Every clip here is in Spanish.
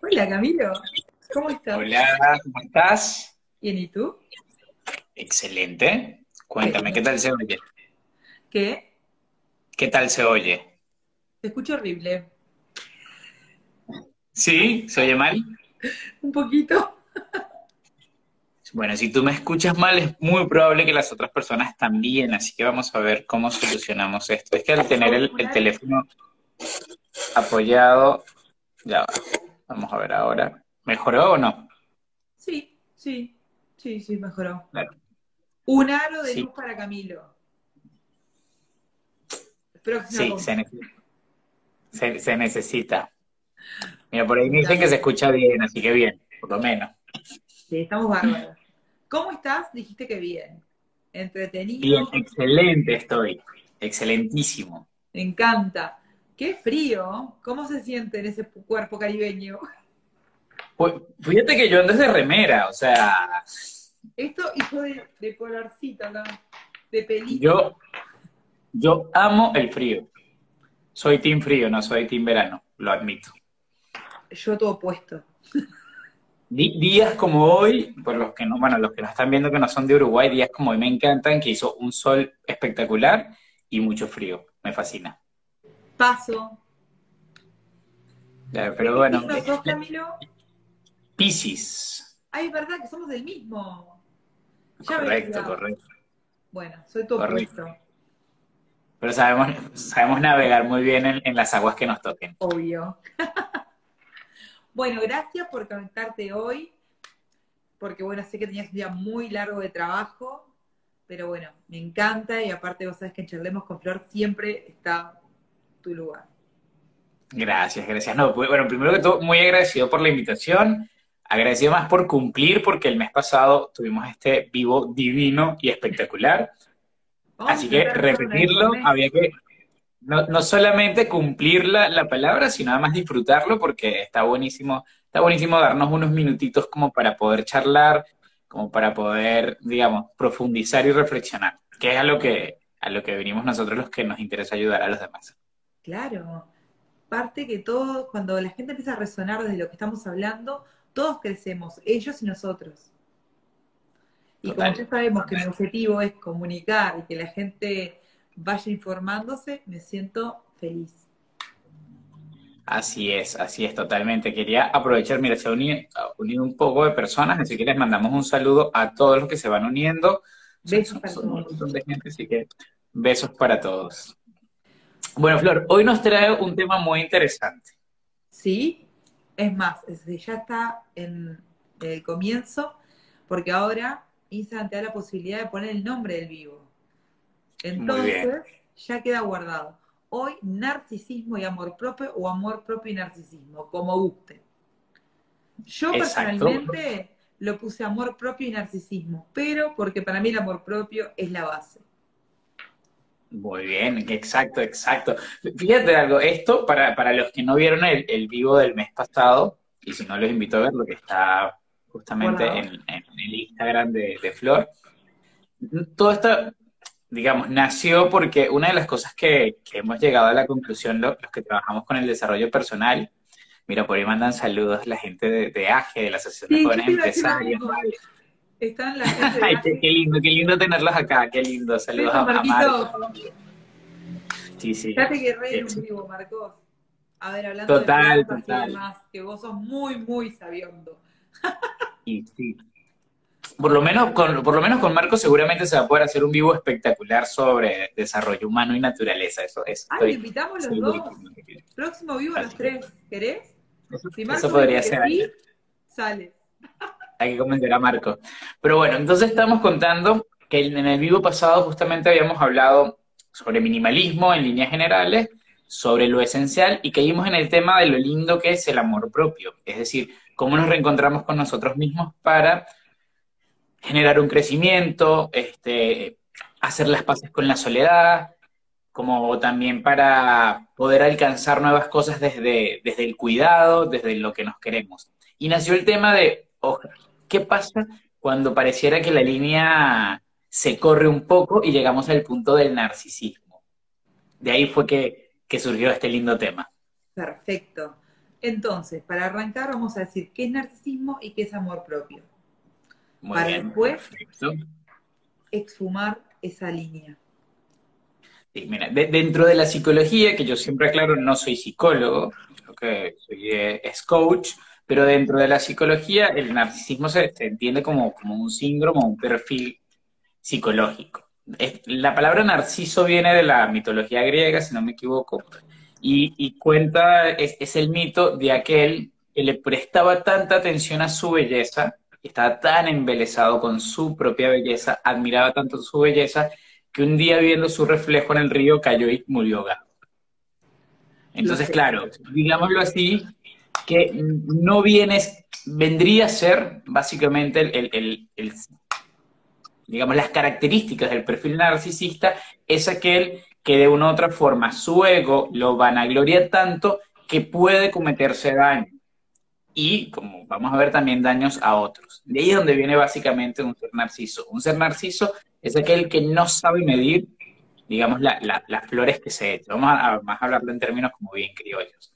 Hola Camilo, ¿cómo estás? Hola, ¿cómo estás? Bien, ¿y tú? Excelente. Cuéntame, ¿qué tal se oye? ¿Qué? ¿Qué tal se oye? Te escucho horrible. ¿Sí? ¿Se oye mal? Un poquito. Bueno, si tú me escuchas mal, es muy probable que las otras personas también, así que vamos a ver cómo solucionamos esto. Es que al tener el, el teléfono apoyado, ya va. Vamos a ver ahora. ¿Mejoró o no? Sí, sí, sí, sí, mejoró. Claro. Un aro de Sí. luz para Camilo. Sí, se, ne- se- se necesita. Mira, por ahí me dicen que se escucha bien, así que bien, por lo menos. Sí, estamos bárbaros. ¿Cómo estás? Dijiste que bien. Entretenido. Bien, excelente estoy. Excelentísimo. Me encanta. Qué frío. ¿Cómo se siente en ese cuerpo caribeño? Pues, Fíjate que yo ando de remera, o sea, Esto hijo de, de ¿no? De pelito. yo, yo amo el frío. Soy team frío, no soy team verano, lo admito. Yo todo opuesto. Días como hoy, por los que no, bueno, los que nos están viendo que no son de Uruguay, días como hoy me encantan, que hizo un sol espectacular y mucho frío. Me fascina. Paso. Ya, Pero bueno, ¿Qué signo sos, Camilo? Piscis. Ay, es verdad que somos del mismo. Ya Correcto, correcto. Bueno, soy todo Correcto. opuesto. Pero sabemos, sabemos navegar muy bien en, en las aguas que nos toquen. Obvio. bueno, gracias por conectarte hoy. Porque bueno, sé que tenías un día muy largo de trabajo. Pero bueno, me encanta y aparte vos sabés que en Charlemos con Flor siempre está tu lugar. Gracias, gracias. No, pues, bueno, primero que todo, muy agradecido por la invitación. Agradecido más por cumplir, porque el mes pasado tuvimos este vivo divino y espectacular. Vamos Así que repetirlo, mes. había que no, no solamente cumplir la, la palabra, sino además disfrutarlo, porque está buenísimo, está buenísimo darnos unos minutitos como para poder charlar, como para poder, digamos, profundizar y reflexionar, que es a lo que, a lo que venimos nosotros los que nos interesa ayudar a los demás. Claro. Parte que todo, cuando la gente empieza a resonar desde lo que estamos hablando, todos crecemos, ellos y nosotros. Y como Total, ya sabemos que mi objetivo es comunicar y que la gente vaya informándose, me siento feliz. Así es, así es, totalmente. Quería aprovechar, mira, se ha unido, un poco de personas, así que les mandamos un saludo a todos los que se van uniendo. Besos son- para son un todos. montón de gente, así que besos para todos. Bueno, Flor, hoy nos trae un tema muy interesante. ¿Sí? Es más, es- ya está en el comienzo, porque ahora Instagram te da la posibilidad de poner el nombre del vivo. Entonces, ya queda guardado. Hoy, narcisismo y amor propio, o amor propio y narcisismo, como guste. Yo Exacto. personalmente lo puse amor propio y narcisismo, pero porque para mí el amor propio es la base. Muy bien, exacto, exacto. Fíjate algo, esto para, para los que no vieron el, el vivo del mes pasado, y si no los invito a ver lo que está justamente en, en el Instagram de, de Flor, todo esto, digamos, nació porque una de las cosas que, que hemos llegado a la conclusión, lo- los que trabajamos con el desarrollo personal, mira, por ahí mandan saludos la gente de, de AGE, de la Asociación de Sí, yo Jóvenes Empresarios. Están la gente Ay, qué, qué lindo, qué lindo tenerlos acá, qué lindo. Saludos a, a Marquito. Marco. Sí, sí. Fíjate que re vivo, Marcos. A ver, hablando Total, de plantas y total. demás, que vos sos muy, muy sabiondo. Y sí. Por lo menos con, por lo menos con Marco seguramente se va a poder hacer un vivo espectacular sobre desarrollo humano y naturaleza. Eso es. Ay, estoy invitamos los dos. que. Próximo vivo a los tres. ¿Querés? Eso, Si eso Marco podría ser. sí, sale. Hay que convencer a Marco. Pero bueno, entonces estamos contando que en el vivo pasado justamente habíamos hablado sobre minimalismo en líneas generales, sobre lo esencial y caímos en el tema de lo lindo que es el amor propio. Es decir, cómo nos reencontramos con nosotros mismos para generar un crecimiento, este, hacer las paces con la soledad, como también para poder alcanzar nuevas cosas desde, desde el cuidado, desde lo que nos queremos. Y nació el tema de, oh, ¿qué pasa cuando pareciera que la línea se corre un poco y llegamos al punto del narcisismo? De ahí fue que, que surgió este lindo tema. Perfecto. Entonces, para arrancar vamos a decir qué es narcisismo y qué es amor propio. para después exfumar esa línea. Sí, mira, dentro de la psicología, que yo siempre aclaro, no soy psicólogo, que soy, eh, es coach, pero dentro de la psicología el narcisismo se, entiende como, como un síndrome, un perfil psicológico. la palabra narciso viene de la mitología griega, si no me equivoco, y, cuenta, es, el mito de aquel que le prestaba tanta atención a su belleza, estaba tan embelesado con su propia belleza, admiraba tanto su belleza, que un día viendo su reflejo en el río cayó y murió Entonces, claro, digámoslo así, que no vienes, vendría a ser básicamente el, digamos, las características del perfil narcisista, es aquel que de una u otra forma su ego lo vanagloria tanto que puede cometerse daño. Y, como vamos a ver, también daños a otros. De ahí es donde viene básicamente un ser narciso. Un ser narciso es aquel que no sabe medir, digamos, las flores que se echan. Vamos a, a hablarlo en términos como bien criollos.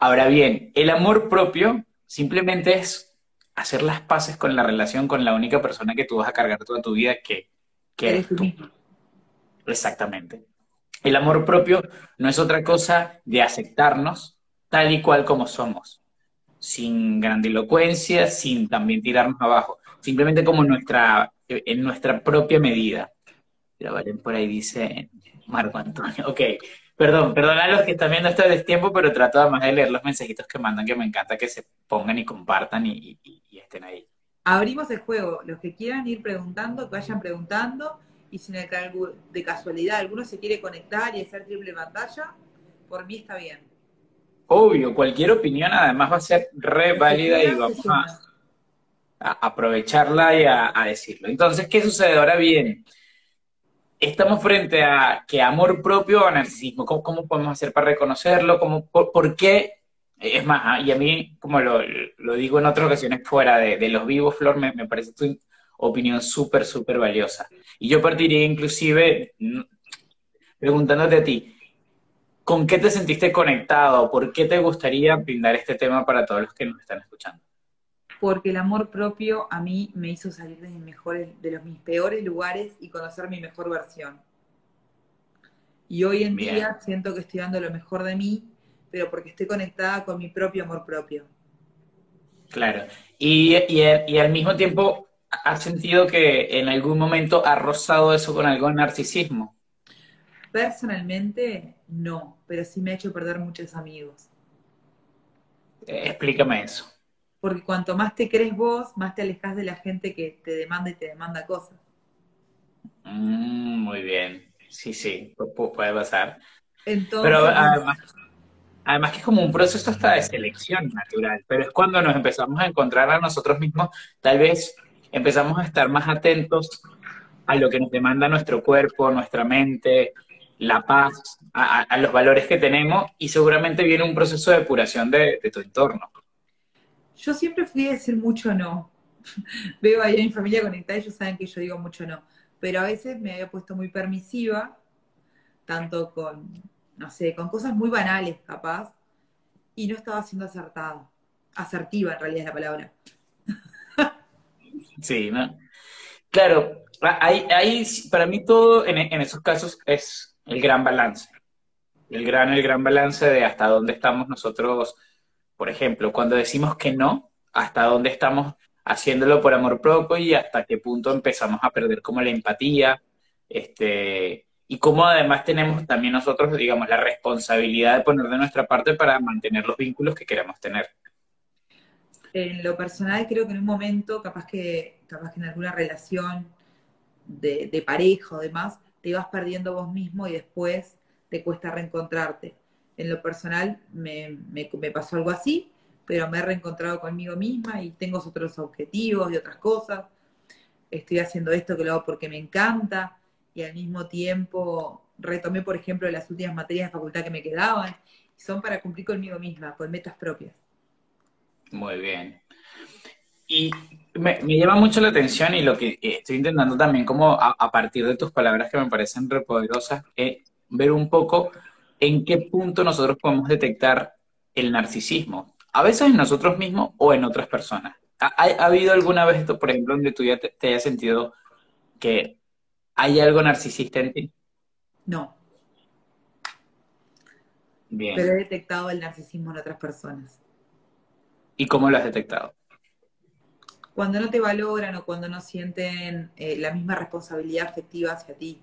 Ahora bien, el amor propio simplemente es hacer las paces con la relación con la única persona que tú vas a cargar toda tu vida, que, que eres tú. Exactamente. El amor propio no es otra cosa de aceptarnos tal y cual como somos, sin grandilocuencia, sin también tirarnos abajo, simplemente como nuestra, en nuestra propia medida. Pero Valen por ahí dice Marco Antonio, ok, Perdón, perdón a los que están viendo esto de tiempo, pero trato además de leer los mensajitos que mandan, que me encanta que se pongan y compartan y, estén ahí. Abrimos el juego. Los que quieran ir preguntando, que vayan preguntando. Y si de casualidad alguno se quiere conectar y hacer triple pantalla, por mí está bien. Obvio, cualquier opinión además va a ser re válida y vamos a, aprovecharla y a, a decirlo. Entonces, ¿qué sucede? Ahora bien, estamos frente a que amor propio o narcisismo. ¿Cómo, podemos hacer para reconocerlo? ¿Cómo, por, qué? Es más, ah, y a mí, como lo, digo en otras ocasiones fuera de, los vivos, Flor, me, parece tu opinión súper, súper valiosa. Y yo partiría inclusive mm, preguntándote a ti, ¿con qué te sentiste conectado? ¿Por qué te gustaría brindar este tema para todos los que nos están escuchando? Porque el amor propio a mí me hizo salir de, mis mejores, de los, mis peores lugares y conocer mi mejor versión. Y hoy en día siento que estoy dando lo mejor de mí, pero porque estoy conectada con mi propio amor propio. Claro. Y, y, al mismo tiempo, ¿has sentido que en algún momento ha rozado eso con algo de narcisismo? Personalmente, no, pero sí me ha hecho perder muchos amigos. Eh, explícame eso porque cuanto más te crees vos, más te alejas de la gente que te demanda y te demanda cosas. Mm, muy bien, sí, sí, puede pasar. pero además, además que es como un proceso hasta de selección natural, pero es cuando nos empezamos a encontrar a nosotros mismos, tal vez empezamos a estar más atentos a lo que nos demanda nuestro cuerpo, nuestra mente, la paz, a, los valores que tenemos y seguramente viene un proceso de depuración de tu entorno. Yo siempre fui a decir mucho no. Veo ahí a mi familia conectada, ellos saben que yo digo mucho no. Pero a veces me había puesto muy permisiva, tanto con, no sé, con cosas muy banales, capaz, y no estaba siendo acertada. Asertiva, en realidad es la palabra. Sí, ¿no? Claro, ahí, para mí todo en, en, esos casos es el gran balance. El gran, el gran balance de hasta dónde estamos nosotros por ejemplo, cuando decimos que no, hasta dónde estamos haciéndolo por amor propio y hasta qué punto empezamos a perder como la empatía, este, y cómo además tenemos también nosotros, digamos, la responsabilidad de poner de nuestra parte para mantener los vínculos que queremos tener. En lo personal, creo que en un momento, capaz que, capaz que en alguna relación de, de pareja o demás, te vas perdiendo vos mismo y después te cuesta reencontrarte en lo personal me, pasó algo así, pero me he reencontrado conmigo misma y tengo otros objetivos y otras cosas. Estoy haciendo esto que lo hago porque me encanta y al mismo tiempo retomé, por ejemplo, las últimas materias de facultad que me quedaban son para cumplir conmigo misma, con metas propias. Muy bien. Y me, llama mucho la atención y lo que estoy intentando también como a, partir de tus palabras que me parecen repoderosas, es ver un poco en qué punto nosotros podemos detectar el narcisismo? A veces en nosotros mismos o en otras personas. ¿Ha, habido alguna vez esto, por ejemplo, donde tú ya te, hayas sentido que hay algo narcisista en ti? No. Bien. Pero he detectado el narcisismo en otras personas. ¿Y cómo lo has detectado? Cuando no te valoran o cuando no sienten eh, la misma responsabilidad afectiva hacia ti.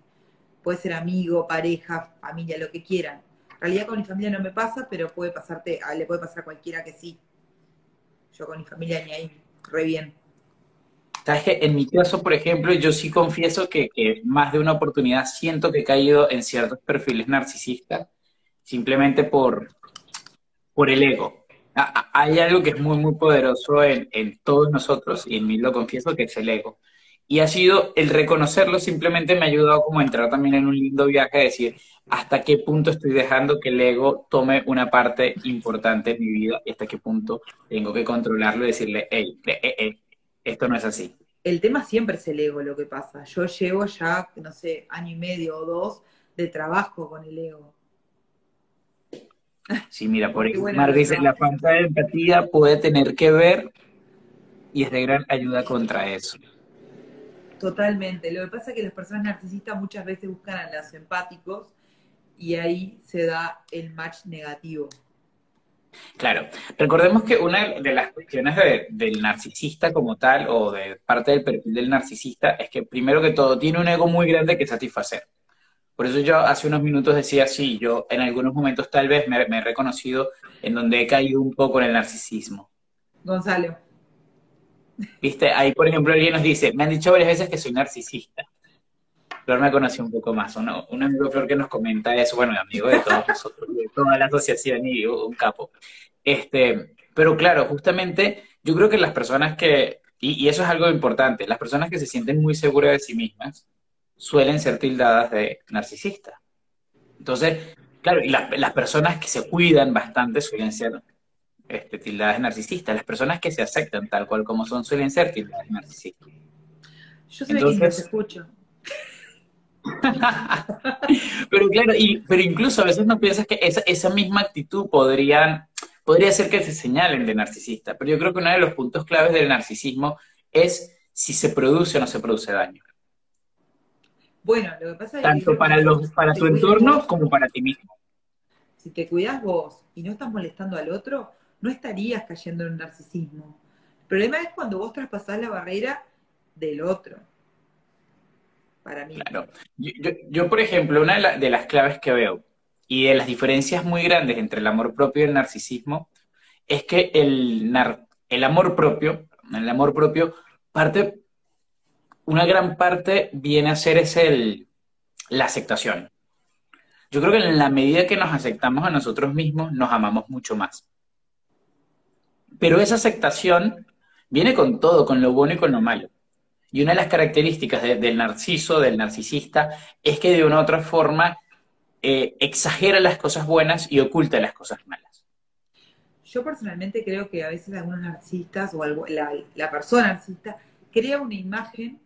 Puede ser amigo, pareja, familia, lo que quieran. En realidad con mi familia no me pasa, pero puede pasarte, le puede pasar a cualquiera que sí. Yo con mi familia ni ahí, re bien. Sabes que en mi caso, por ejemplo, yo sí confieso que, más de una oportunidad siento que he caído en ciertos perfiles narcisistas, simplemente por, por el ego. Hay algo que es muy, muy poderoso en, en todos nosotros, y en mí lo confieso, que es el ego. Y ha sido el reconocerlo, simplemente me ha ayudado como a entrar también en un lindo viaje, a decir hasta qué punto estoy dejando que el ego tome una parte importante en mi vida y hasta qué punto tengo que controlarlo y decirle, hey, esto no es así. El tema siempre es el ego lo que pasa. Yo llevo ya, no sé, año y medio o dos de trabajo con el ego. Sí, mira, por ejemplo, Mar dice, la falta de empatía puede tener que ver y es de gran ayuda contra eso. Totalmente. Lo que pasa es que las personas narcisistas muchas veces buscan a los empáticos y ahí se da el match negativo. Claro, recordemos que una de las cuestiones del narcisista como tal, o de parte del perfil del narcisista, es que primero que todo tiene un ego muy grande que satisfacer. Por eso yo hace unos minutos decía, sí, yo en algunos momentos tal vez me, me he reconocido en donde he caído un poco en el narcisismo. Gonzalo. Viste, ahí por ejemplo alguien nos dice, me han dicho varias veces que soy narcisista. Flor me conoció un poco más. Un amigo Flor que nos comenta eso, bueno, amigo de todos nosotros, de toda la asociación y un capo. Este, pero claro, justamente yo creo que las personas que, y, eso es algo importante, las personas que se sienten muy seguras de sí mismas suelen ser tildadas de narcisistas. Entonces, claro, y las personas que se cuidan bastante suelen ser este, tildadas narcisistas. Las personas que se aceptan tal cual como son suelen ser tildadas narcisistas. Yo soy Entonces, escucho. pero claro, y, pero incluso a veces no piensas que esa, esa misma actitud podría ser que se señalen de narcisista. Pero yo creo que uno de los puntos claves del narcisismo es si se produce o no se produce daño. Bueno, lo que pasa es Tanto para, los, para tu entorno como para ti mismo. Si te cuidas vos y no estás molestando al otro, no estarías cayendo en un narcisismo. El problema es cuando vos traspasás la barrera del otro. Para mí. Claro. Yo, por ejemplo, una de, las claves que veo y de las diferencias muy grandes entre el amor propio y el narcisismo es que el, el amor propio, el amor propio, parte, una gran parte viene a ser es el, la aceptación. Yo creo que en la medida que nos aceptamos a nosotros mismos, nos amamos mucho más. Pero esa aceptación viene con todo, con lo bueno y con lo malo. Y una de las características del narciso, del narcisista, es que de una u otra forma eh, exagera las cosas buenas y oculta las cosas malas. Yo personalmente creo que a veces algunos narcisistas o la, la persona narcisista crea una imagen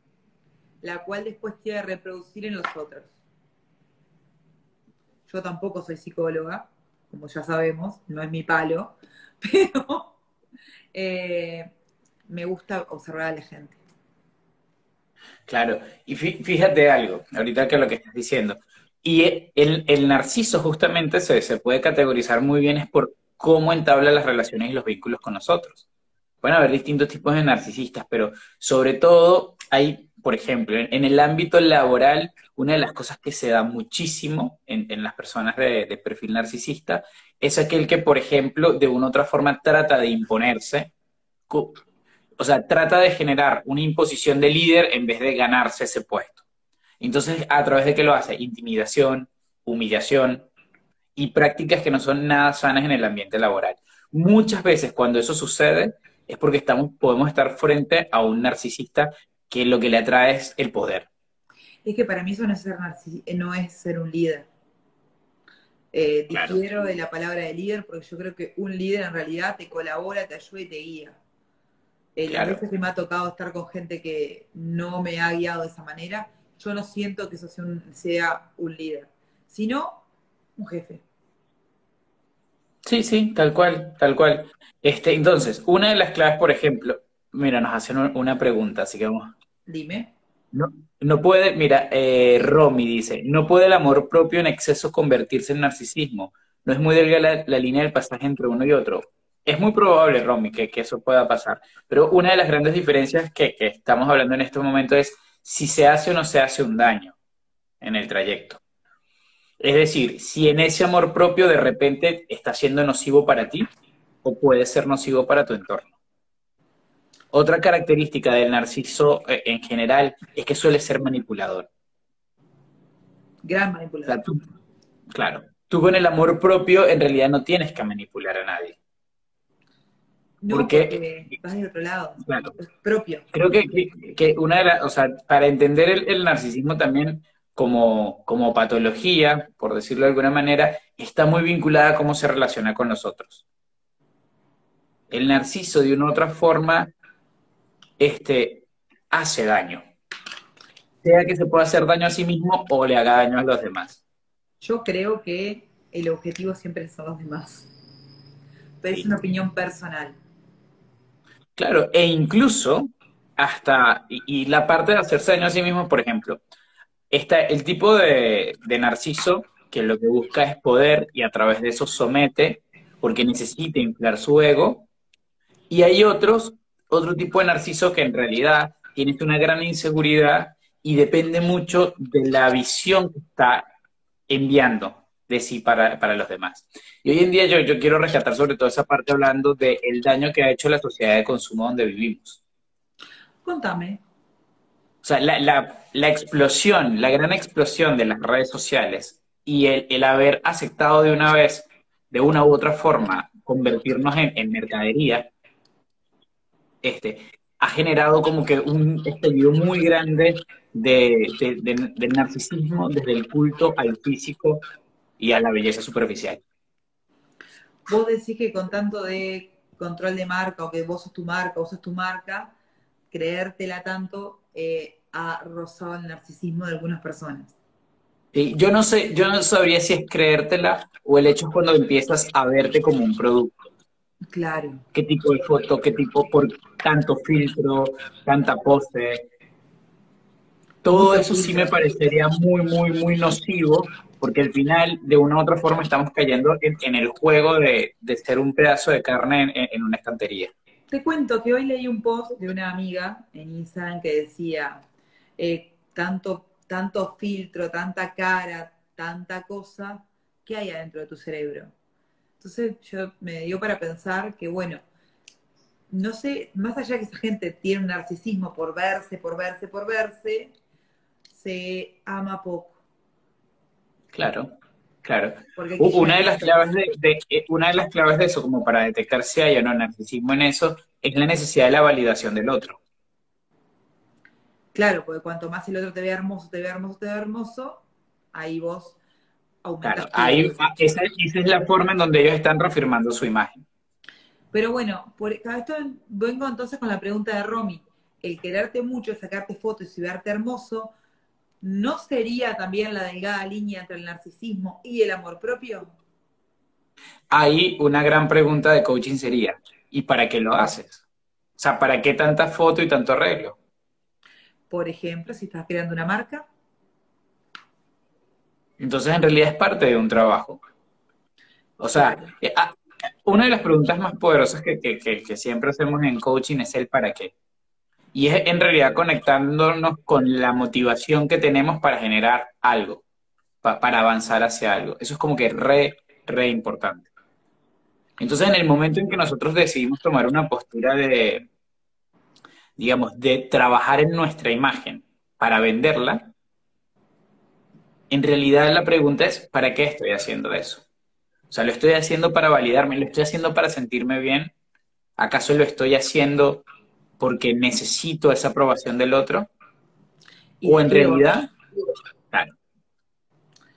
la cual después quiere reproducir en los otros. Yo tampoco soy psicóloga, como ya sabemos, no es mi palo, pero eh, me gusta observar a la gente. Claro, y fíjate algo, ahorita que lo que estás diciendo. Y el, narciso justamente se, se, puede categorizar muy bien es por cómo entabla las relaciones y los vínculos con nosotros. Pueden haber distintos tipos de narcisistas, pero sobre todo hay, por ejemplo, en, el ámbito laboral, una de las cosas que se da muchísimo en, las personas de, de, perfil narcisista es aquel que, por ejemplo, de una u otra forma trata de imponerse, o sea, trata de generar una imposición de líder en vez de ganarse ese puesto. Entonces, ¿a través de qué lo hace? Intimidación, humillación y prácticas que no son nada sanas en el ambiente laboral. Muchas veces cuando eso sucede es porque estamos, podemos estar frente a un narcisista que lo que le atrae es el poder. Es que para mí eso no es ser, no es ser un líder. Eh, difiero de la palabra de líder porque yo creo que un líder en realidad te colabora, te ayuda y te guía. Eh, las veces que me ha tocado estar con gente que no me ha guiado de esa manera, yo no siento que eso sea un, sea un líder, sino un jefe. Sí, sí, tal cual, tal cual. Este, entonces, una de las claves, por ejemplo, mira, nos hacen una pregunta, así que vamos. Dime. No, no puede, mira, eh, Romy dice, no puede el amor propio en exceso convertirse en narcisismo. No es muy delgada la, línea del pasaje entre uno y otro. Es muy probable, Romy, que, eso pueda pasar. Pero una de las grandes diferencias que, que estamos hablando en este momento es si se hace o no se hace un daño en el trayecto. Es decir, si en ese amor propio de repente está siendo nocivo para ti o puede ser nocivo para tu entorno. Otra característica del narciso eh, en general es que suele ser manipulador. Gran manipulador. claro, tú con el amor propio en realidad no tienes que manipular a nadie. No, porque, vas de otro lado, claro, es propio. Creo que, una de las, o sea, para entender el, narcisismo también como, como patología, por decirlo de alguna manera, está muy vinculada a cómo se relaciona con nosotros. El narciso de una u otra forma este, hace daño. Sea que se pueda hacer daño a sí mismo o le haga daño a los demás. Yo creo que el objetivo siempre son los demás. Pero es una opinión personal. Claro, e incluso hasta, y, la parte de hacerse daño a sí mismo, por ejemplo, está el tipo de, de narciso que lo que busca es poder y a través de eso somete porque necesita inflar su ego. Y hay otros otro tipo de narciso que en realidad tiene una gran inseguridad y depende mucho de la visión que está enviando de sí para, los demás. Y hoy en día yo, yo quiero rescatar sobre todo esa parte hablando del daño que ha hecho la sociedad de consumo donde vivimos. Contame. O sea, la, explosión, la gran explosión de las redes sociales y el, haber aceptado de una vez, de una u otra forma, convertirnos en, en mercadería, este, ha generado como que un estallido muy grande de, del narcisismo desde el culto al físico y a la belleza superficial. Vos decís que con tanto de control de marca o que vos sos tu marca, vos sos tu marca, creértela tanto eh, ha rozado el narcisismo de algunas personas. yo no sé, yo no sabría si es creértela o el hecho es cuando empiezas a verte como un producto. Claro. ¿Qué tipo de foto? ¿Qué tipo? Por tanto filtro, tanta pose. Todo eso sí me parecería muy, muy, muy nocivo, porque al final, de una u otra forma, estamos cayendo en, el juego de, ser un pedazo de carne en, una estantería. Te cuento que hoy leí un post de una amiga en Instagram que decía, eh, tanto, tanto filtro, tanta cara, tanta cosa, ¿qué hay adentro de tu cerebro? Entonces yo me dio para pensar que, bueno, no sé, más allá que esa gente tiene un narcisismo por verse, por verse, por verse, se ama poco. Claro, claro. Una de las claves de, eh, una de las claves de eso, como para detectar si hay o no narcisismo en eso, es la necesidad de la validación del otro. Claro, porque cuanto más el otro te ve hermoso, te ve hermoso, te ve hermoso, ahí vos Claro, ahí, esa, es la forma en donde ellos están reafirmando su imagen. Pero bueno, por esto vengo entonces con la pregunta de Romy. El quererte mucho, sacarte fotos y verte hermoso, ¿no sería también la delgada línea entre el narcisismo y el amor propio? Ahí una gran pregunta de coaching sería, ¿y para qué lo haces? O sea, ¿para qué tanta foto y tanto arreglo? Por ejemplo, si estás creando una marca, entonces, en realidad es parte de un trabajo. O sea, eh, ah, una de las preguntas más poderosas que, siempre hacemos en coaching es el para qué. Y es en realidad conectándonos con la motivación que tenemos para generar algo, para avanzar hacia algo. Eso es como que re, re importante. Entonces, en el momento en que nosotros decidimos tomar una postura de, digamos, de trabajar en nuestra imagen para venderla, en realidad la pregunta es, ¿para qué estoy haciendo eso? O sea, ¿lo estoy haciendo para validarme? ¿Lo estoy haciendo para sentirme bien? ¿Acaso lo estoy haciendo porque necesito esa aprobación del otro? ¿O en realidad... Claro.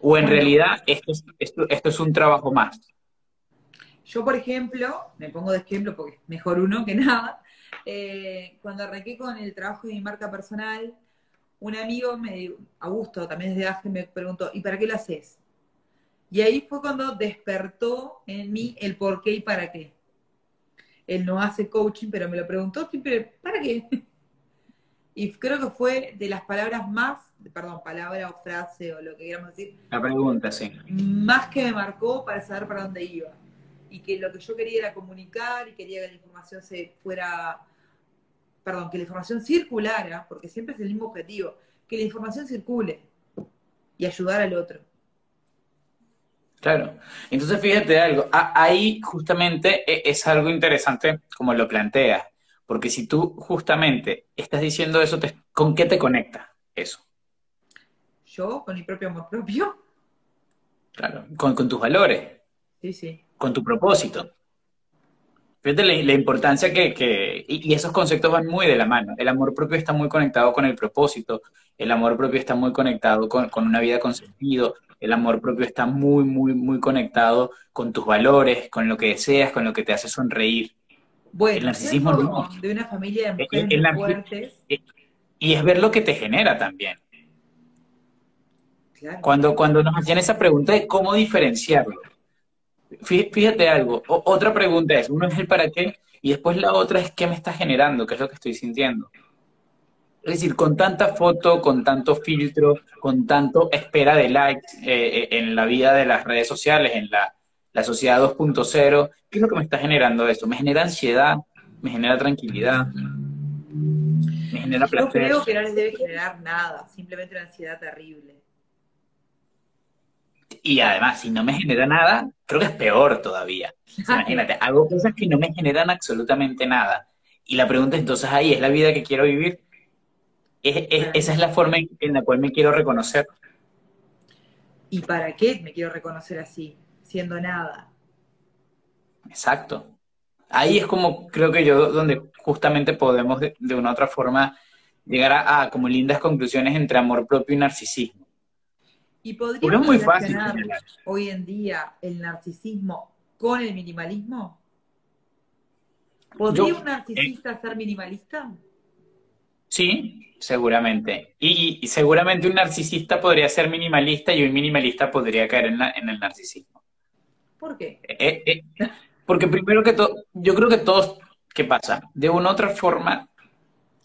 ¿O en realidad esto es, esto, es un trabajo más? Yo, por ejemplo, me pongo de ejemplo porque mejor uno que nada, eh, cuando arranqué con el trabajo de mi marca personal, un amigo, me, Augusto, también desde AGE, me preguntó, ¿y para qué lo haces? Y ahí fue cuando despertó en mí el por qué y para qué. Él no hace coaching, pero me lo preguntó siempre, ¿para qué? Y creo que fue de las palabras más, perdón, palabra o frase o lo que queramos decir. La pregunta, sí. Más que me marcó para saber para dónde iba. Y que lo que yo quería era comunicar y quería que la información se fuera, perdón, que la información circulara, porque siempre es el mismo objetivo, que la información circule y ayudar al otro. Claro. Entonces, fíjate algo, ahí justamente e, es algo interesante como lo planteas, porque si tú justamente estás diciendo eso, ¿con qué te conecta eso? Yo, con mi propio amor propio. Claro, con, tus valores. Sí, sí. Con tu propósito. Fíjate la, importancia que, y, esos conceptos van muy de la mano. El amor propio está muy conectado con el propósito, el amor propio está muy conectado con, con una vida con sentido, el amor propio está muy, muy, muy conectado con tus valores, con lo que deseas, con lo que te hace sonreír. Bueno, el narcisismo de una familia de mujeres fuertes. Y es ver lo que te genera también. Cuando, cuando nos hacían esa pregunta de cómo diferenciarlo. Fíjate algo, otra pregunta es, uno es el para qué y después la otra es qué me está generando, qué es lo que estoy sintiendo. Es decir, con tanta foto, con tanto filtro, con tanto espera de likes eh, eh, en la vida de las redes sociales, en la, sociedad 2.0, ¿qué es lo que me está generando eso? Me genera ansiedad, me genera tranquilidad, me genera placer. Yo creo que no les debe generar nada, simplemente una ansiedad terrible. Y además, si no me genera nada, creo que es peor todavía. imagínate, hago cosas que no me generan absolutamente nada. Y la pregunta entonces ahí, ¿es la vida que quiero vivir? esa es la forma en, la cual me quiero reconocer. ¿Y para qué me quiero reconocer así, siendo nada? Exacto. Ahí es como creo que yo donde justamente podemos de, una u otra forma llegar a, como lindas conclusiones entre amor propio y narcisismo. ¿Y podríamos muy fácil, hoy en día el narcisismo con el minimalismo? ¿Podría un narcisista ser minimalista? Sí, seguramente. Y, seguramente un narcisista podría ser minimalista y un minimalista podría caer en, el narcisismo. ¿Por qué? Eh, eh, porque primero que todo, yo creo que todos, ¿qué pasa? De una u otra forma,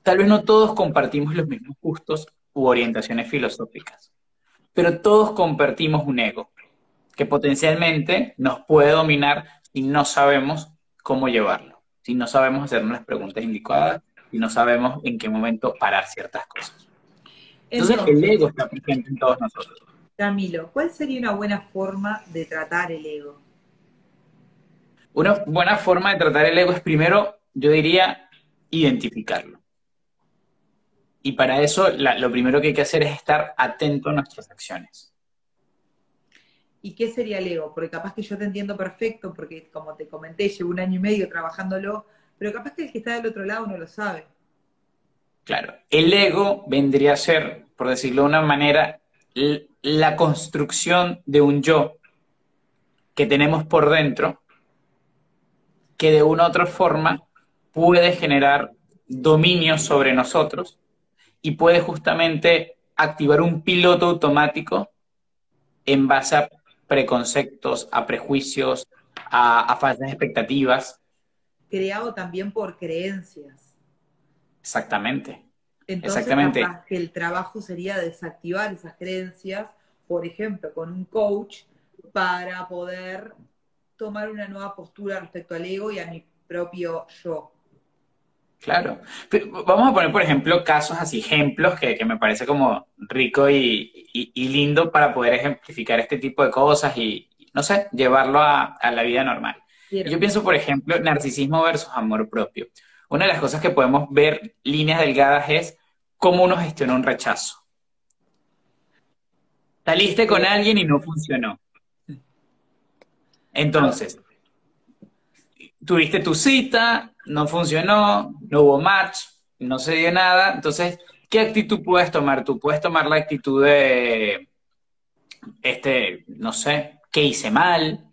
tal vez no todos compartimos los mismos gustos u orientaciones filosóficas, pero todos compartimos un ego que potencialmente nos puede dominar si no sabemos cómo llevarlo, si no sabemos hacernos las preguntas indicadas y no sabemos en qué momento parar ciertas cosas. Entonces, el ego está presente en todos nosotros. Camilo, ¿cuál sería una buena forma de tratar el ego? Una buena forma de tratar el ego es primero, yo diría, identificarlo. Y para eso lo primero que hay que hacer es estar atento a nuestras acciones. ¿Y qué sería el ego? Porque capaz que yo te entiendo perfecto, porque como te comenté, llevo un año y medio trabajándolo, pero capaz que el que está del otro lado no lo sabe. Claro, el ego vendría a ser, por decirlo de una manera, la construcción de un yo que tenemos por dentro, que de una u otra forma puede generar dominio sobre nosotros y puede justamente activar un piloto automático en base a preconceptos, a prejuicios, a, a falsas expectativas, creado también por creencias. Exactamente. Entonces, Exactamente. que el trabajo sería desactivar esas creencias, por ejemplo, con un coach, para poder tomar una nueva postura respecto al ego y a mi propio yo. Claro. Vamos a poner, por ejemplo, casos así, ejemplos que, me parece como rico y, lindo para poder ejemplificar este tipo de cosas y, no sé, llevarlo a la vida normal. Yo pienso, por ejemplo, narcisismo versus amor propio. Una de las cosas que podemos ver líneas delgadas es cómo uno gestiona un rechazo. Saliste con alguien y no funcionó. Entonces, tuviste tu cita, no funcionó, no hubo match, no se dio nada. Entonces, ¿qué actitud puedes tomar? Tú puedes tomar la actitud de, este, no sé, ¿qué hice mal?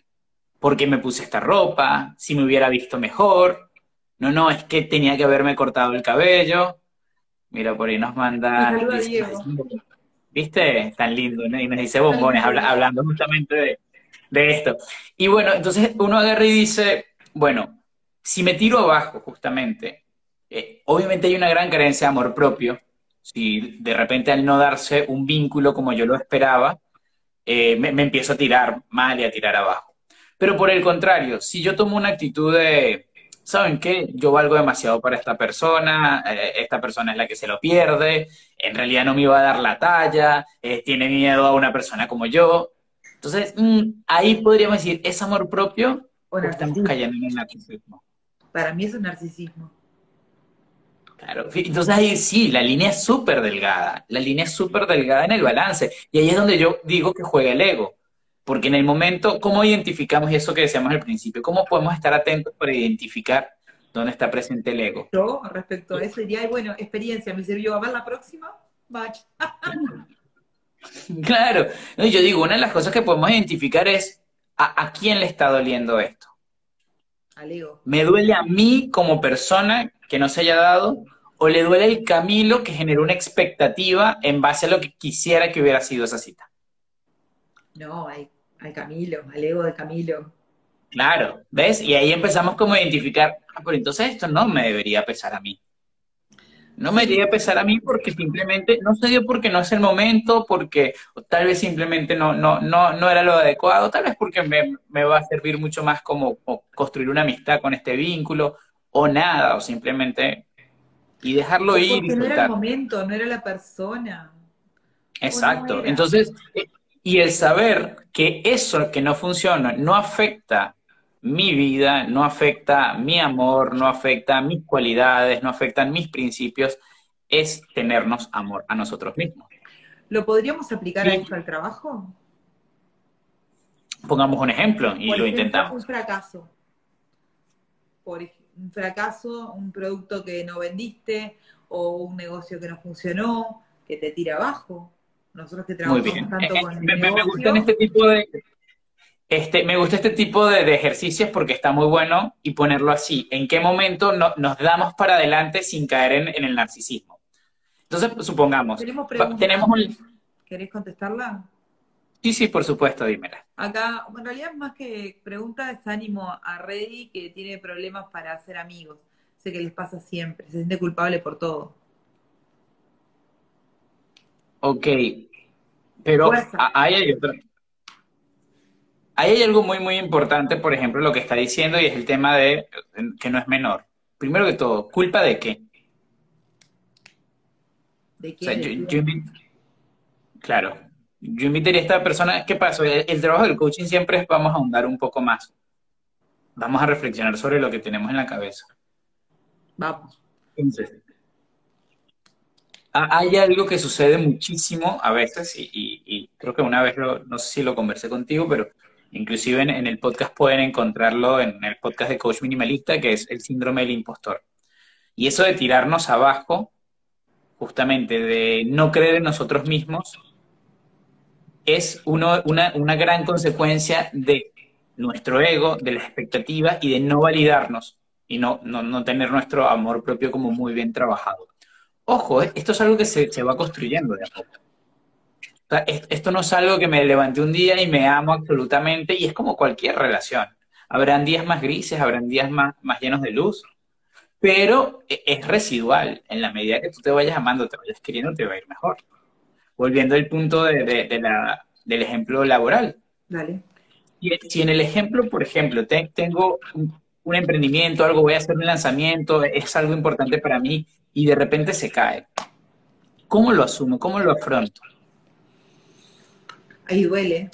¿por qué me puse esta ropa? Si me hubiera visto mejor. No, no, es que tenía que haberme cortado el cabello. Mira, por ahí nos manda... ¿Viste? Tan lindo, ¿no? Y nos dice bombones, hablando justamente de esto. Y bueno, entonces uno agarra y dice, bueno, si me tiro abajo justamente, eh, obviamente hay una gran carencia de amor propio, si de repente al no darse un vínculo como yo lo esperaba, eh, me, empiezo a tirar mal y a tirar abajo. Pero por el contrario, si yo tomo una actitud de, ¿saben qué? Yo valgo demasiado para esta persona, eh, esta persona es la que se lo pierde, en realidad no me iba a dar la talla, tiene miedo a una persona como yo. Entonces, mm, ahí podríamos decir, ¿es amor propio o, estamos cayendo en el narcisismo? Para mí es un narcisismo. Claro, entonces ahí sí, la línea es súper delgada, la línea es súper delgada en el balance. Y ahí es donde yo digo que juega el ego. Porque en el momento, ¿cómo identificamos eso que decíamos al principio? ¿Cómo podemos estar atentos para identificar dónde está presente el ego? Yo, respecto a eso, diría, bueno, experiencia, ¿me sirvió a ver la próxima? Match. claro, yo digo, una de las cosas que podemos identificar es a, a quién le está doliendo esto. Al ego. ¿Me duele a mí como persona que no se haya dado? ¿O le duele el Camilo que generó una expectativa en base a lo que quisiera que hubiera sido esa cita? No, al, Camilo, al ego de Camilo. Claro, ¿ves? Y ahí empezamos como a identificar, ah, pero entonces esto no me debería pesar a mí. No me debería pesar a mí porque simplemente no se dio porque no es el momento, porque tal vez simplemente no, no, no, no era lo adecuado, tal vez porque me, me va a servir mucho más como, construir una amistad con este vínculo, o nada, o simplemente y dejarlo ir. Porque no era el momento, no era la persona. Exacto. Entonces, y el saber que eso que no funciona no afecta mi vida, no afecta mi amor, no afecta mis cualidades, no afectan mis principios, es tenernos amor a nosotros mismos. ¿Lo podríamos aplicar a esto al trabajo? Pongamos un ejemplo y lo intentamos. Un fracaso. Por un fracaso, un producto que no vendiste o un negocio que no funcionó, que te tira abajo. Nosotros que trabajamos tanto eh, con me, me gustan este tipo de este, me gusta este tipo de, ejercicios porque está muy bueno y ponerlo así. ¿En qué momento nos damos para adelante sin caer en, el narcisismo? Entonces, supongamos, tenemos un... ¿Querés contestarla? Sí, sí, por supuesto, dímela. Acá, en realidad más que pregunta es ánimo a Reddy que tiene problemas para hacer amigos. Sé que les pasa siempre, se siente culpable por todo. Ok, pero ahí hay otra, Ahí hay algo muy, muy importante, por ejemplo, lo que está diciendo, y es el tema de que no es menor. Primero que todo, ¿culpa de qué? ¿De qué? claro, yo invitaría a esta persona, ¿qué pasa? El, trabajo del coaching siempre es vamos a ahondar un poco más. Vamos a reflexionar sobre lo que tenemos en la cabeza. Vamos. Entonces, hay algo que sucede muchísimo a veces, y, creo que una vez, no sé si lo conversé contigo, pero Inclusive en, el podcast pueden encontrarlo en el podcast de Coach Minimalista, que es el síndrome del impostor. Y eso de tirarnos abajo, justamente de no creer en nosotros mismos, es una, gran consecuencia de nuestro ego, de la expectativa y de no validarnos y no, no, tener nuestro amor propio como muy bien trabajado. Ojo, eh, esto es algo que se, se va construyendo de a poco esto no es algo que me levanté un día y me amo absolutamente y es como cualquier relación. Habrán días más grises, habrán días más, más llenos de luz, pero e, es residual. En la medida que tú te vayas amando, te vayas queriendo, te va a ir mejor. Volviendo al punto de, la, del ejemplo laboral. Dale. Si en el ejemplo, por ejemplo, tengo un, un emprendimiento, algo, voy a hacer un lanzamiento, es algo importante para mí y de repente se cae. ¿Cómo lo asumo? ¿Cómo lo afronto? Ahí duele.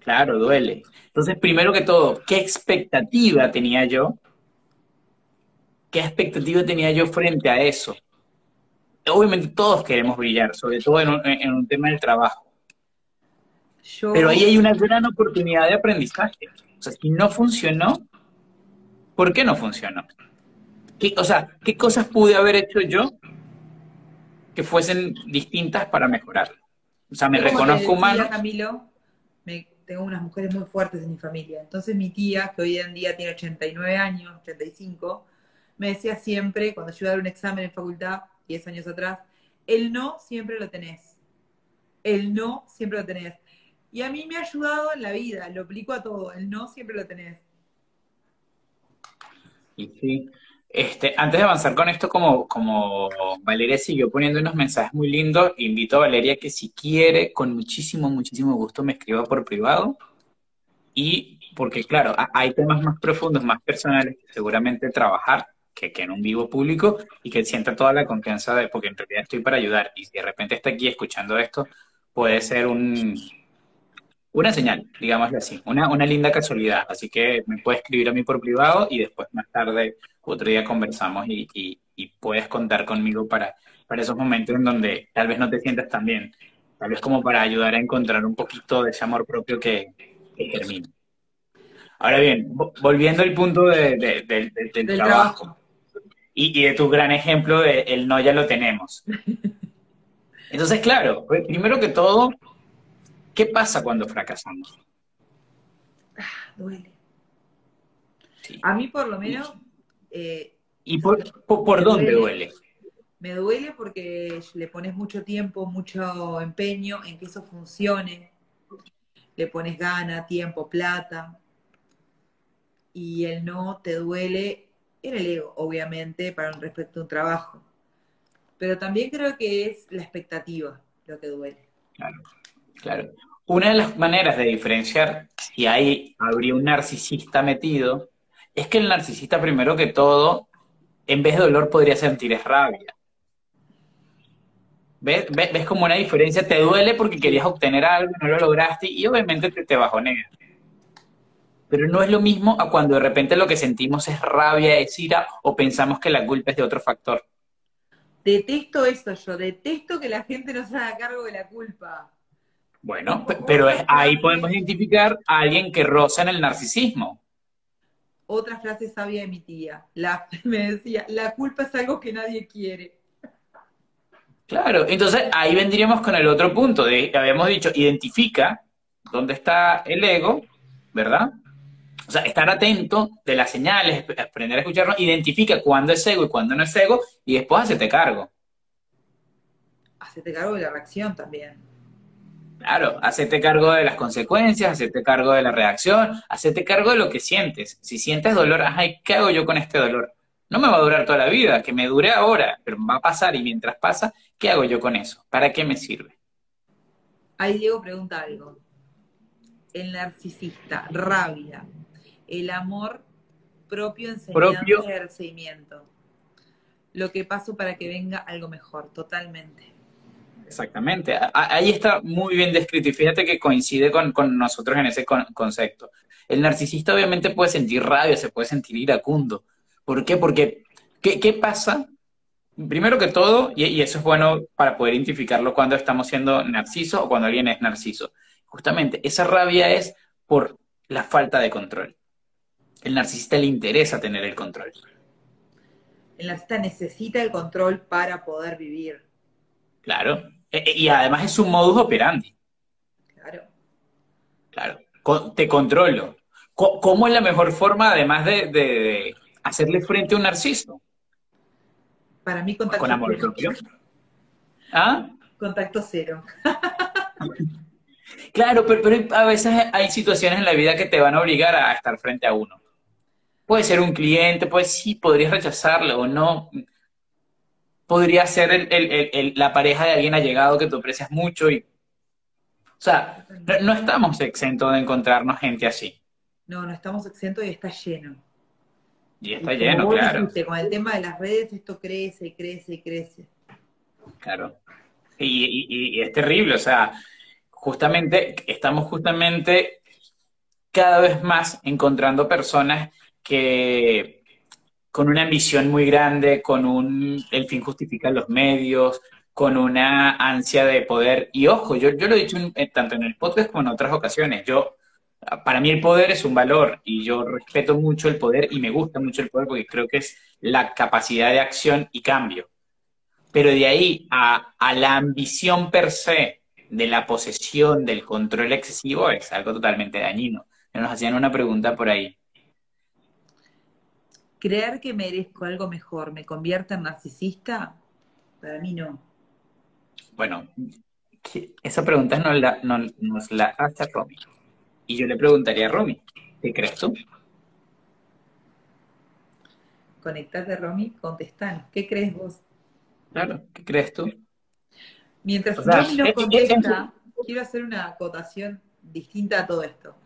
Claro, duele. Entonces, primero que todo, ¿qué expectativa tenía yo? ¿Qué expectativa tenía yo frente a eso? Obviamente todos queremos brillar, sobre todo en un, tema del trabajo. Pero ahí hay una gran oportunidad de aprendizaje. O sea, si no funcionó, ¿por qué no funcionó? o sea, ¿qué cosas pude haber hecho yo que fuesen distintas para mejorarlo? O sea, me reconozco humano. Camilo, me, tengo unas mujeres muy fuertes en mi familia. Entonces mi tía, que hoy en día tiene 89 años, 85, me decía siempre, cuando yo iba a dar un examen en facultad, 10 años atrás, el no siempre lo tenés. El no siempre lo tenés. Y a mí me ha ayudado en la vida, lo aplico a todo, el no siempre lo tenés. Y sí, este, antes de avanzar con esto, como, Valeria siguió poniendo unos mensajes muy lindos, invito a Valeria que si quiere, con muchísimo, muchísimo gusto, me escriba por privado. Y porque, claro, hay temas más profundos, más personales que seguramente trabajar que, que en un vivo público y que sienta toda la confianza de, porque en realidad estoy para ayudar. Y si de repente está aquí escuchando esto, puede ser un, una señal, digámoslo así, una, una linda casualidad. Así que me puedes escribir a mí por privado y después más tarde, otro día conversamos y, y, puedes contar conmigo para, para esos momentos en donde tal vez no te sientas tan bien. Tal vez como para ayudar a encontrar un poquito de ese amor propio que, que termina. Ahora bien, volviendo al punto de, del, trabajo, Y, y, de tu gran ejemplo de el no ya lo tenemos. Entonces, claro, primero que todo, ¿Qué pasa cuando fracasamos? Ah, duele. A mí por lo menos... Eh, ¿Y por, dónde duele, Me duele porque le pones mucho tiempo, mucho empeño en que eso funcione. Le pones gana, tiempo, plata. Y el no te duele en el ego, obviamente, para un respecto a un trabajo. Pero también creo que es la expectativa lo que duele. Claro. Claro. Una de las maneras de diferenciar si hay, habría un narcisista metido, es que el narcisista, primero que todo, en vez de dolor podría sentir rabia. ¿Ves, ¿Ves, como una diferencia? Te duele porque querías obtener algo, no lo lograste y obviamente te, te. Pero no es lo mismo a cuando de repente lo que sentimos es rabia, es ira o pensamos que la culpa es de otro factor. Detesto eso yo, detesto que la gente no se haga cargo de la culpa. Bueno, pero ahí podemos identificar a alguien que roza en el narcisismo. Otra frase sabia de mi tía, la, me decía, la culpa es algo que nadie quiere. Claro, entonces ahí vendríamos con el otro punto, de, habíamos dicho, identifica dónde está el ego, ¿verdad? O sea, estar atento de las señales, aprender a escucharlo, identifica cuándo es ego y cuándo no es ego, y después hacete cargo. Hacete cargo de la reacción también. Claro, hacete cargo de las consecuencias, hacete cargo de la reacción, hacete cargo de lo que sientes. Si sientes dolor, ay, ¿qué hago yo con este dolor? No me va a durar toda la vida, que me dure ahora, pero va a pasar y mientras pasa, ¿qué hago yo con eso? ¿Para qué me sirve? Ahí Diego pregunta algo. El narcisista, rabia, el amor propio enseñanza propio. seguimiento. Lo que paso para que venga algo mejor, totalmente. Exactamente, ahí está muy bien descrito y fíjate que coincide con, nosotros en ese concepto. El narcisista obviamente puede sentir rabia, se puede sentir iracundo. ¿Por qué? Porque, ¿qué, pasa? Primero que todo, y, eso es bueno para poder identificarlo cuando estamos siendo narciso o cuando alguien es narciso. Justamente, esa rabia es por la falta de control. El narcisista le interesa tener el control. El narcisista necesita el control para poder vivir. Claro. E, e, y además es un modus operandi. Claro. Claro. te controlo. ¿Cómo es la mejor forma, además de, hacerle frente a un narciso? Para mí, contacto Con amor propio. ¿Ah? Contacto cero. claro, pero, pero a veces hay situaciones en la vida que te van a obligar a estar frente a uno. Puede ser un cliente, pues sí, podrías rechazarlo o no podría ser la pareja de alguien allegado que tú aprecias mucho y... O sea, no, estamos exentos de encontrarnos gente así. No, no estamos exentos y está lleno. Y está lleno, claro. con el tema de las redes esto crece y crece y crece. Claro. Y, y, es terrible, o sea, justamente, estamos justamente cada vez más encontrando personas que con una ambición muy grande, con un, el fin justifica los medios, con una ansia de poder. Y ojo, yo, yo lo he dicho tanto en el podcast como en otras ocasiones, yo, para mí el poder es un valor y yo respeto mucho el poder y me gusta mucho el poder porque creo que es la capacidad de acción y cambio. Pero de ahí a, a la ambición per se de la posesión, del control excesivo, es algo totalmente dañino. Nos hacían una pregunta por ahí creer que merezco algo mejor me convierte en narcisista, para mí no. Bueno, esa pregunta nos la, nos la hace Romy. Y yo le preguntaría a Romy, ¿qué crees tú? Conectate, Romy, contestanos. ¿Qué crees vos? Claro, ¿qué crees tú? Mientras Romy nos contesta, quiero hacer una acotación distinta a todo esto.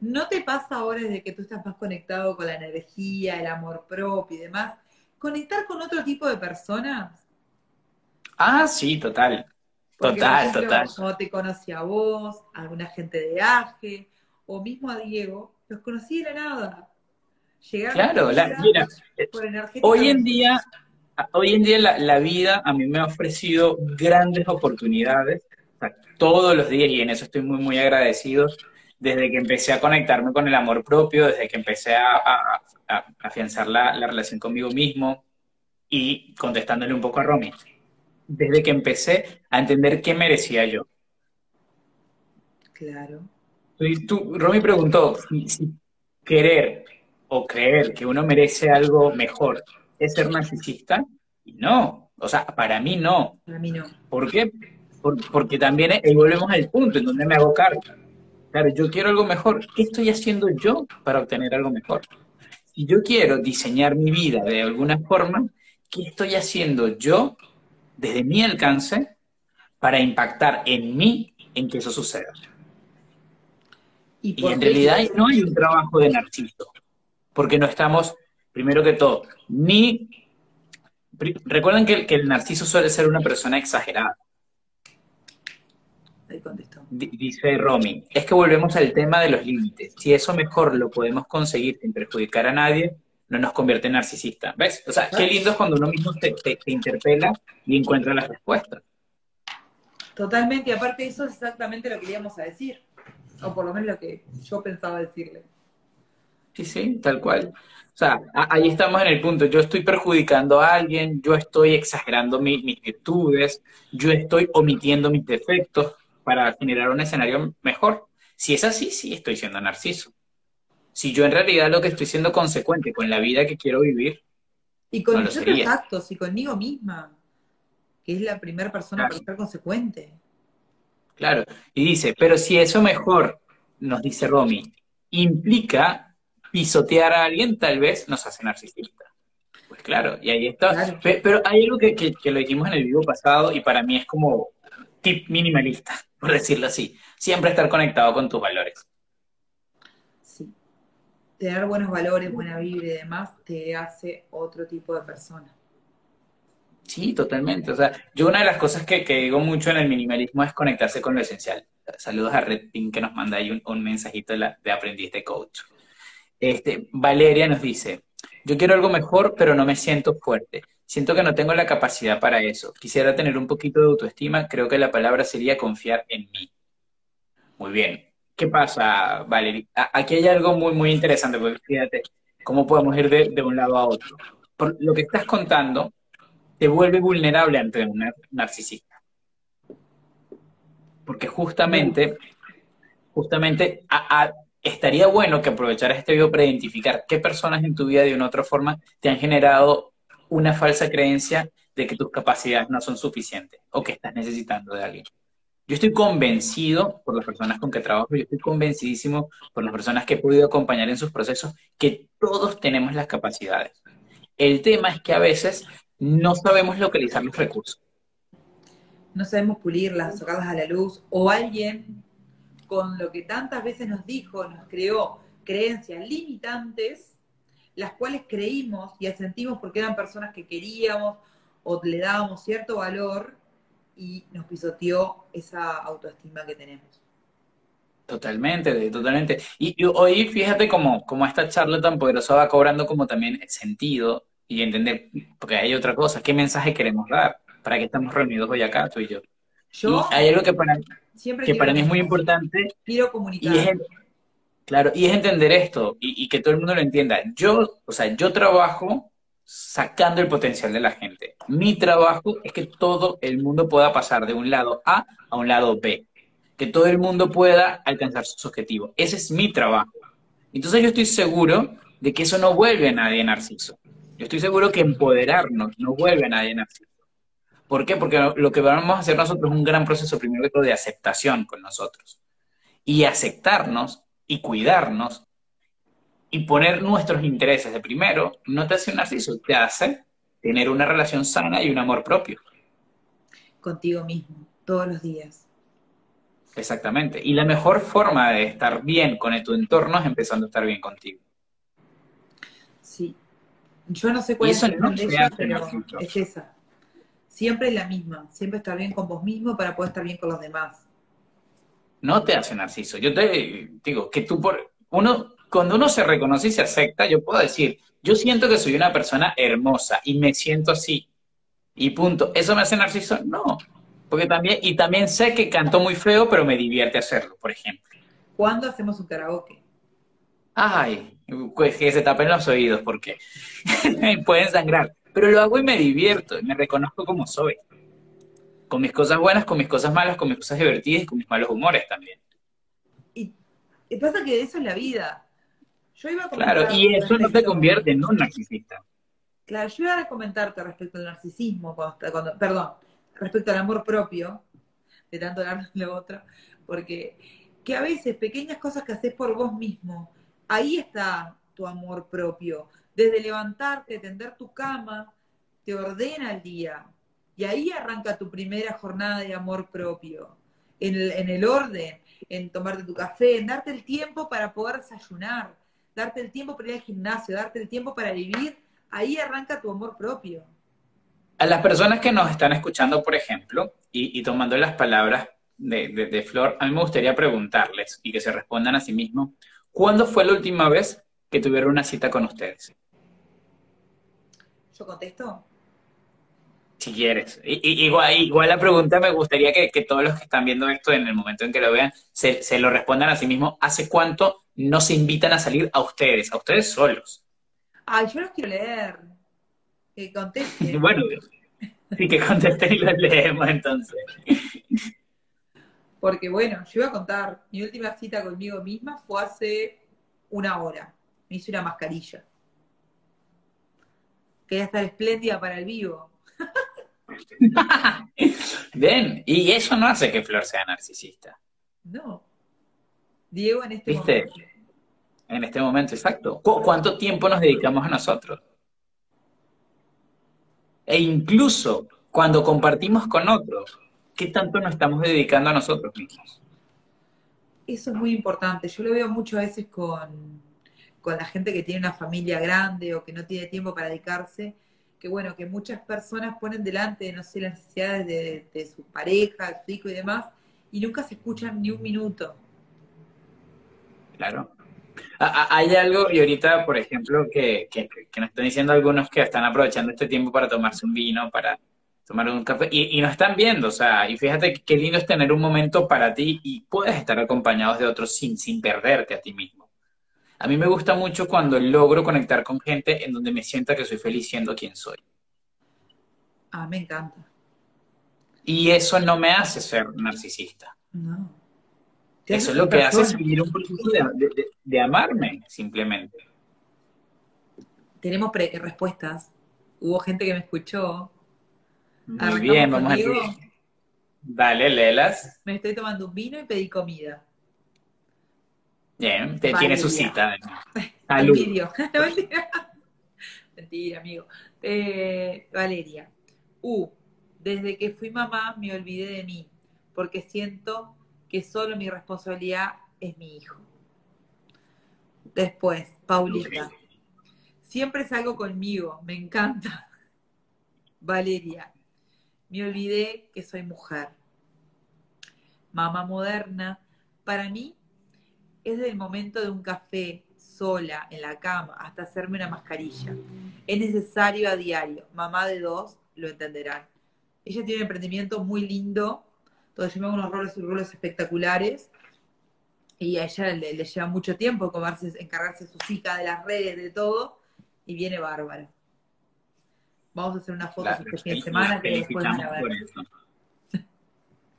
¿No te pasa ahora desde que tú estás más conectado con la energía, el amor propio y demás, conectar con otro tipo de personas? Ah, sí, total. total, total. Como te conocí a vos, a alguna gente de AGE, o mismo a Diego, los conocí de la nada. Llegaron claro, la, mira, hoy en día, hoy en día la, vida a mí me ha ofrecido grandes oportunidades, todos los días, y en eso estoy muy, muy agradecido, desde que empecé a conectarme con el amor propio, desde que empecé a, afianzar la, la, relación conmigo mismo y contestándole un poco a Romy, desde que empecé a entender qué merecía yo. Claro. Tú, Romy preguntó si querer o creer que uno merece algo mejor es ser narcisista. Y no, o sea, para mí no. Para mí no. ¿Por qué? porque también y volvemos al punto en donde me hago cargo. Claro, yo quiero algo mejor. ¿Qué estoy haciendo yo para obtener algo mejor? Si yo quiero diseñar mi vida de alguna forma, ¿qué estoy haciendo yo desde mi alcance para impactar en mí en que eso suceda? Y, en realidad no hay un trabajo de narciso, porque no estamos, primero que todo, ni... Recuerden que, que el narciso suele ser una persona exagerada. Dice Romy, es que volvemos al tema de los límites. Si eso mejor lo podemos conseguir sin perjudicar a nadie, no nos convierte en narcisista. ¿Ves? O sea, qué lindo es cuando uno mismo te, interpela y encuentra las respuestas. Totalmente, y aparte eso es exactamente lo que íbamos a decir, o por lo menos lo que yo pensaba decirle. Sí, sí, tal cual. O sea, ahí estamos en el punto. Yo estoy perjudicando a alguien, yo estoy exagerando mis virtudes, yo estoy omitiendo mis defectos para generar un escenario mejor. Si es así, sí estoy siendo narciso si yo en realidad lo que estoy siendo consecuente con la vida que quiero vivir. Y con mis otros actos y conmigo misma, que es la primera persona para ser consecuente. Claro, y dice, pero si eso mejor, nos dice Romy, implica pisotear a alguien, tal vez nos hace narcisista. Pues claro, y ahí está. Pero, hay algo que, que, lo dijimos en el vivo pasado y para mí es como tip minimalista, por decirlo así. Siempre estar conectado con tus valores tener buenos valores, buena vibra y demás, te hace otro tipo de persona. Sí, totalmente. O sea, yo una de las cosas que, digo mucho en el minimalismo es conectarse con lo esencial. Saludos a Red Pink que nos manda ahí un, mensajito de, de aprendiz de coach. Este, Valeria nos dice, yo quiero algo mejor, pero no me siento fuerte. Siento que no tengo la capacidad para eso. Quisiera tener un poquito de autoestima. Creo que la palabra sería confiar en mí. Muy bien. ¿Qué pasa, Valerie? Aquí hay algo muy, muy interesante, porque fíjate cómo podemos ir de, un lado a otro. Por lo que estás contando te vuelve vulnerable ante un narcisista. Porque justamente, justamente estaría bueno que aprovecharas este video para identificar qué personas en tu vida de una u otra forma te han generado una falsa creencia de que tus capacidades no son suficientes o que estás necesitando de alguien. Yo estoy convencido por las personas con que trabajo, yo estoy convencidísimo por las personas que he podido acompañar en sus procesos, que todos tenemos las capacidades. El tema es que a veces no sabemos localizar los recursos. No sabemos pulirlas, sacarlas a la luz, o alguien con lo que tantas veces nos dijo, nos creó creencias limitantes, las cuales creímos y asentimos porque eran personas que queríamos o le dábamos cierto valor y nos pisoteó esa autoestima que tenemos. Totalmente, totalmente. Y, hoy fíjate cómo, cómo, esta charla tan poderosa va cobrando como también sentido y entender, porque hay otra cosa, ¿qué mensaje queremos dar? ¿Para qué estamos reunidos hoy acá, tú y yo? yo hay algo que para, que para mí es muy importante. Quiero comunicar. Claro, y es entender esto y, que todo el mundo lo entienda. Yo, o sea, yo trabajo sacando el potencial de la gente. Mi trabajo es que todo el mundo pueda pasar de un lado A a un lado B, que todo el mundo pueda alcanzar sus objetivos. Ese es mi trabajo. Entonces yo estoy seguro de que eso no vuelve a nadie narciso. Yo estoy seguro que empoderarnos no vuelve a nadie narciso. ¿Por qué? Porque lo que vamos a hacer nosotros es un gran proceso, primero de aceptación con nosotros. Y aceptarnos y cuidarnos y poner nuestros intereses de primero no te hace un narciso, te hace tener una relación sana y un amor propio. Contigo mismo, todos los días. Exactamente. Y la mejor forma de estar bien con tu entorno es empezando a estar bien contigo. Sí. Yo no sé cuál es de ella, pero es esa. Siempre es la misma. Siempre estar bien con vos mismo para poder estar bien con los demás. No te hace narciso. Yo te digo que tú por uno cuando uno se reconoce y se acepta, yo puedo decir, yo siento que soy una persona hermosa y me siento así. Y punto. ¿Eso me hace narciso? No. Porque también, y también sé que canto muy feo, pero me divierte hacerlo, por ejemplo. ¿Cuándo hacemos un karaoke? Ay, pues que se tapen los oídos, porque pueden sangrar. Pero lo hago y me divierto, y me reconozco como soy. Con mis cosas buenas, con mis cosas malas, con mis cosas divertidas y con mis malos humores también. Y, y pasa que eso es la vida. Yo iba a claro, y eso no te convierte en un narcisista. Claro, yo iba a comentarte respecto al narcisismo, cuando, perdón, respecto al amor propio, de tanto hablar de lo otro, porque que a veces pequeñas cosas que haces por vos mismo, ahí está tu amor propio. Desde levantarte, tender tu cama, te ordena el día. Y ahí arranca tu primera jornada de amor propio. En el, en el orden, en tomarte tu café, en darte el tiempo para poder desayunar, darte el tiempo para ir al gimnasio, darte el tiempo para vivir, ahí arranca tu amor propio. A las personas que nos están escuchando, por ejemplo, y, tomando las palabras de, Flor, a mí me gustaría preguntarles y que se respondan a sí mismos, ¿cuándo fue la última vez que tuvieron una cita con ustedes? ¿Yo contesto? Si quieres. igual, igual, la pregunta me gustaría que, todos los que están viendo esto en el momento en que lo vean se, se lo respondan a sí mismos. ¿Hace cuánto no se invitan a salir a ustedes, a ustedes solos. Ay, yo los quiero leer. Que contesten. bueno, sí que contesten y los leemos entonces. Porque bueno, yo iba a contar, mi última cita conmigo misma fue hace una hora. Me hice una mascarilla. Quería estar espléndida para el vivo. Bien, y eso no hace que Flor sea narcisista. No. Diego en este momento. En este momento, exacto. ¿Cuánto tiempo nos dedicamos a nosotros? E incluso cuando compartimos con otros, ¿qué tanto nos estamos dedicando a nosotros mismos? Eso es muy importante. Yo lo veo muchas veces con, la gente que tiene una familia grande o que no tiene tiempo para dedicarse, que bueno, que muchas personas ponen delante, no sé, las necesidades de, de su pareja, su hijo y demás, y nunca se escuchan ni un minuto. Claro. Hay algo, y ahorita, por ejemplo, que, que, nos están diciendo algunos que están aprovechando este tiempo para tomarse un vino, para tomar un café, y, y nos están viendo, o sea, y fíjate qué lindo es tener un momento para ti y puedes estar acompañados de otros sin, sin perderte a ti mismo. A mí me gusta mucho cuando logro conectar con gente en donde me sienta que soy feliz siendo quien soy. Ah, me encanta. Y eso no me hace ser narcisista. No. Eso es lo que hace es vivir un proceso de, amarme, simplemente. Tenemos respuestas. Hubo gente que me escuchó. Muy bien, vamos a ver. Dale, léelas. Me estoy tomando un vino y pedí comida. Bien, te tiene su cita. Salud. Mentira, amigo. Eh, Valeria. U. Desde que fui mamá me olvidé de mí, porque siento que solo mi responsabilidad es mi hijo. Después, Paulita. Siempre salgo conmigo, me encanta. Valeria. Me olvidé que soy mujer. Mamá moderna. Para mí es del momento de un café sola en la cama hasta hacerme una mascarilla. Es necesario a diario. Mamá de dos lo entenderán. Ella tiene un emprendimiento muy lindo me hago unos roles y roles espectaculares y a ella le, lleva mucho tiempo encargarse de sus hijas, de las redes, de todo, y viene bárbaro. Vamos a hacer una foto este fin de semana que después van a ver.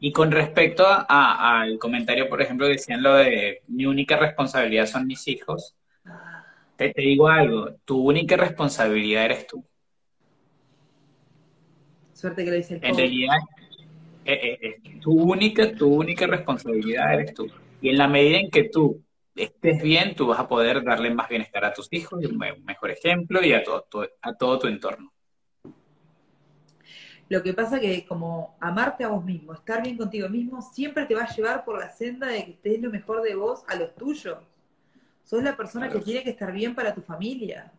Y con respecto al comentario, por ejemplo, decían lo de mi única responsabilidad son mis hijos, te, te digo algo, tu única responsabilidad eres tú. Suerte que lo dice el En realidad, eh, eh, eh, tu única, tu única responsabilidad eres tú. Y en la medida en que tú estés bien, tú vas a poder darle más bienestar a tus hijos y un mejor ejemplo y a todo, a todo tu entorno. Lo que pasa que como amarte a vos mismo, estar bien contigo mismo, siempre te va a llevar por la senda de que estés lo mejor de vos a los tuyos. Sos la persona que tiene que estar bien para tu familia.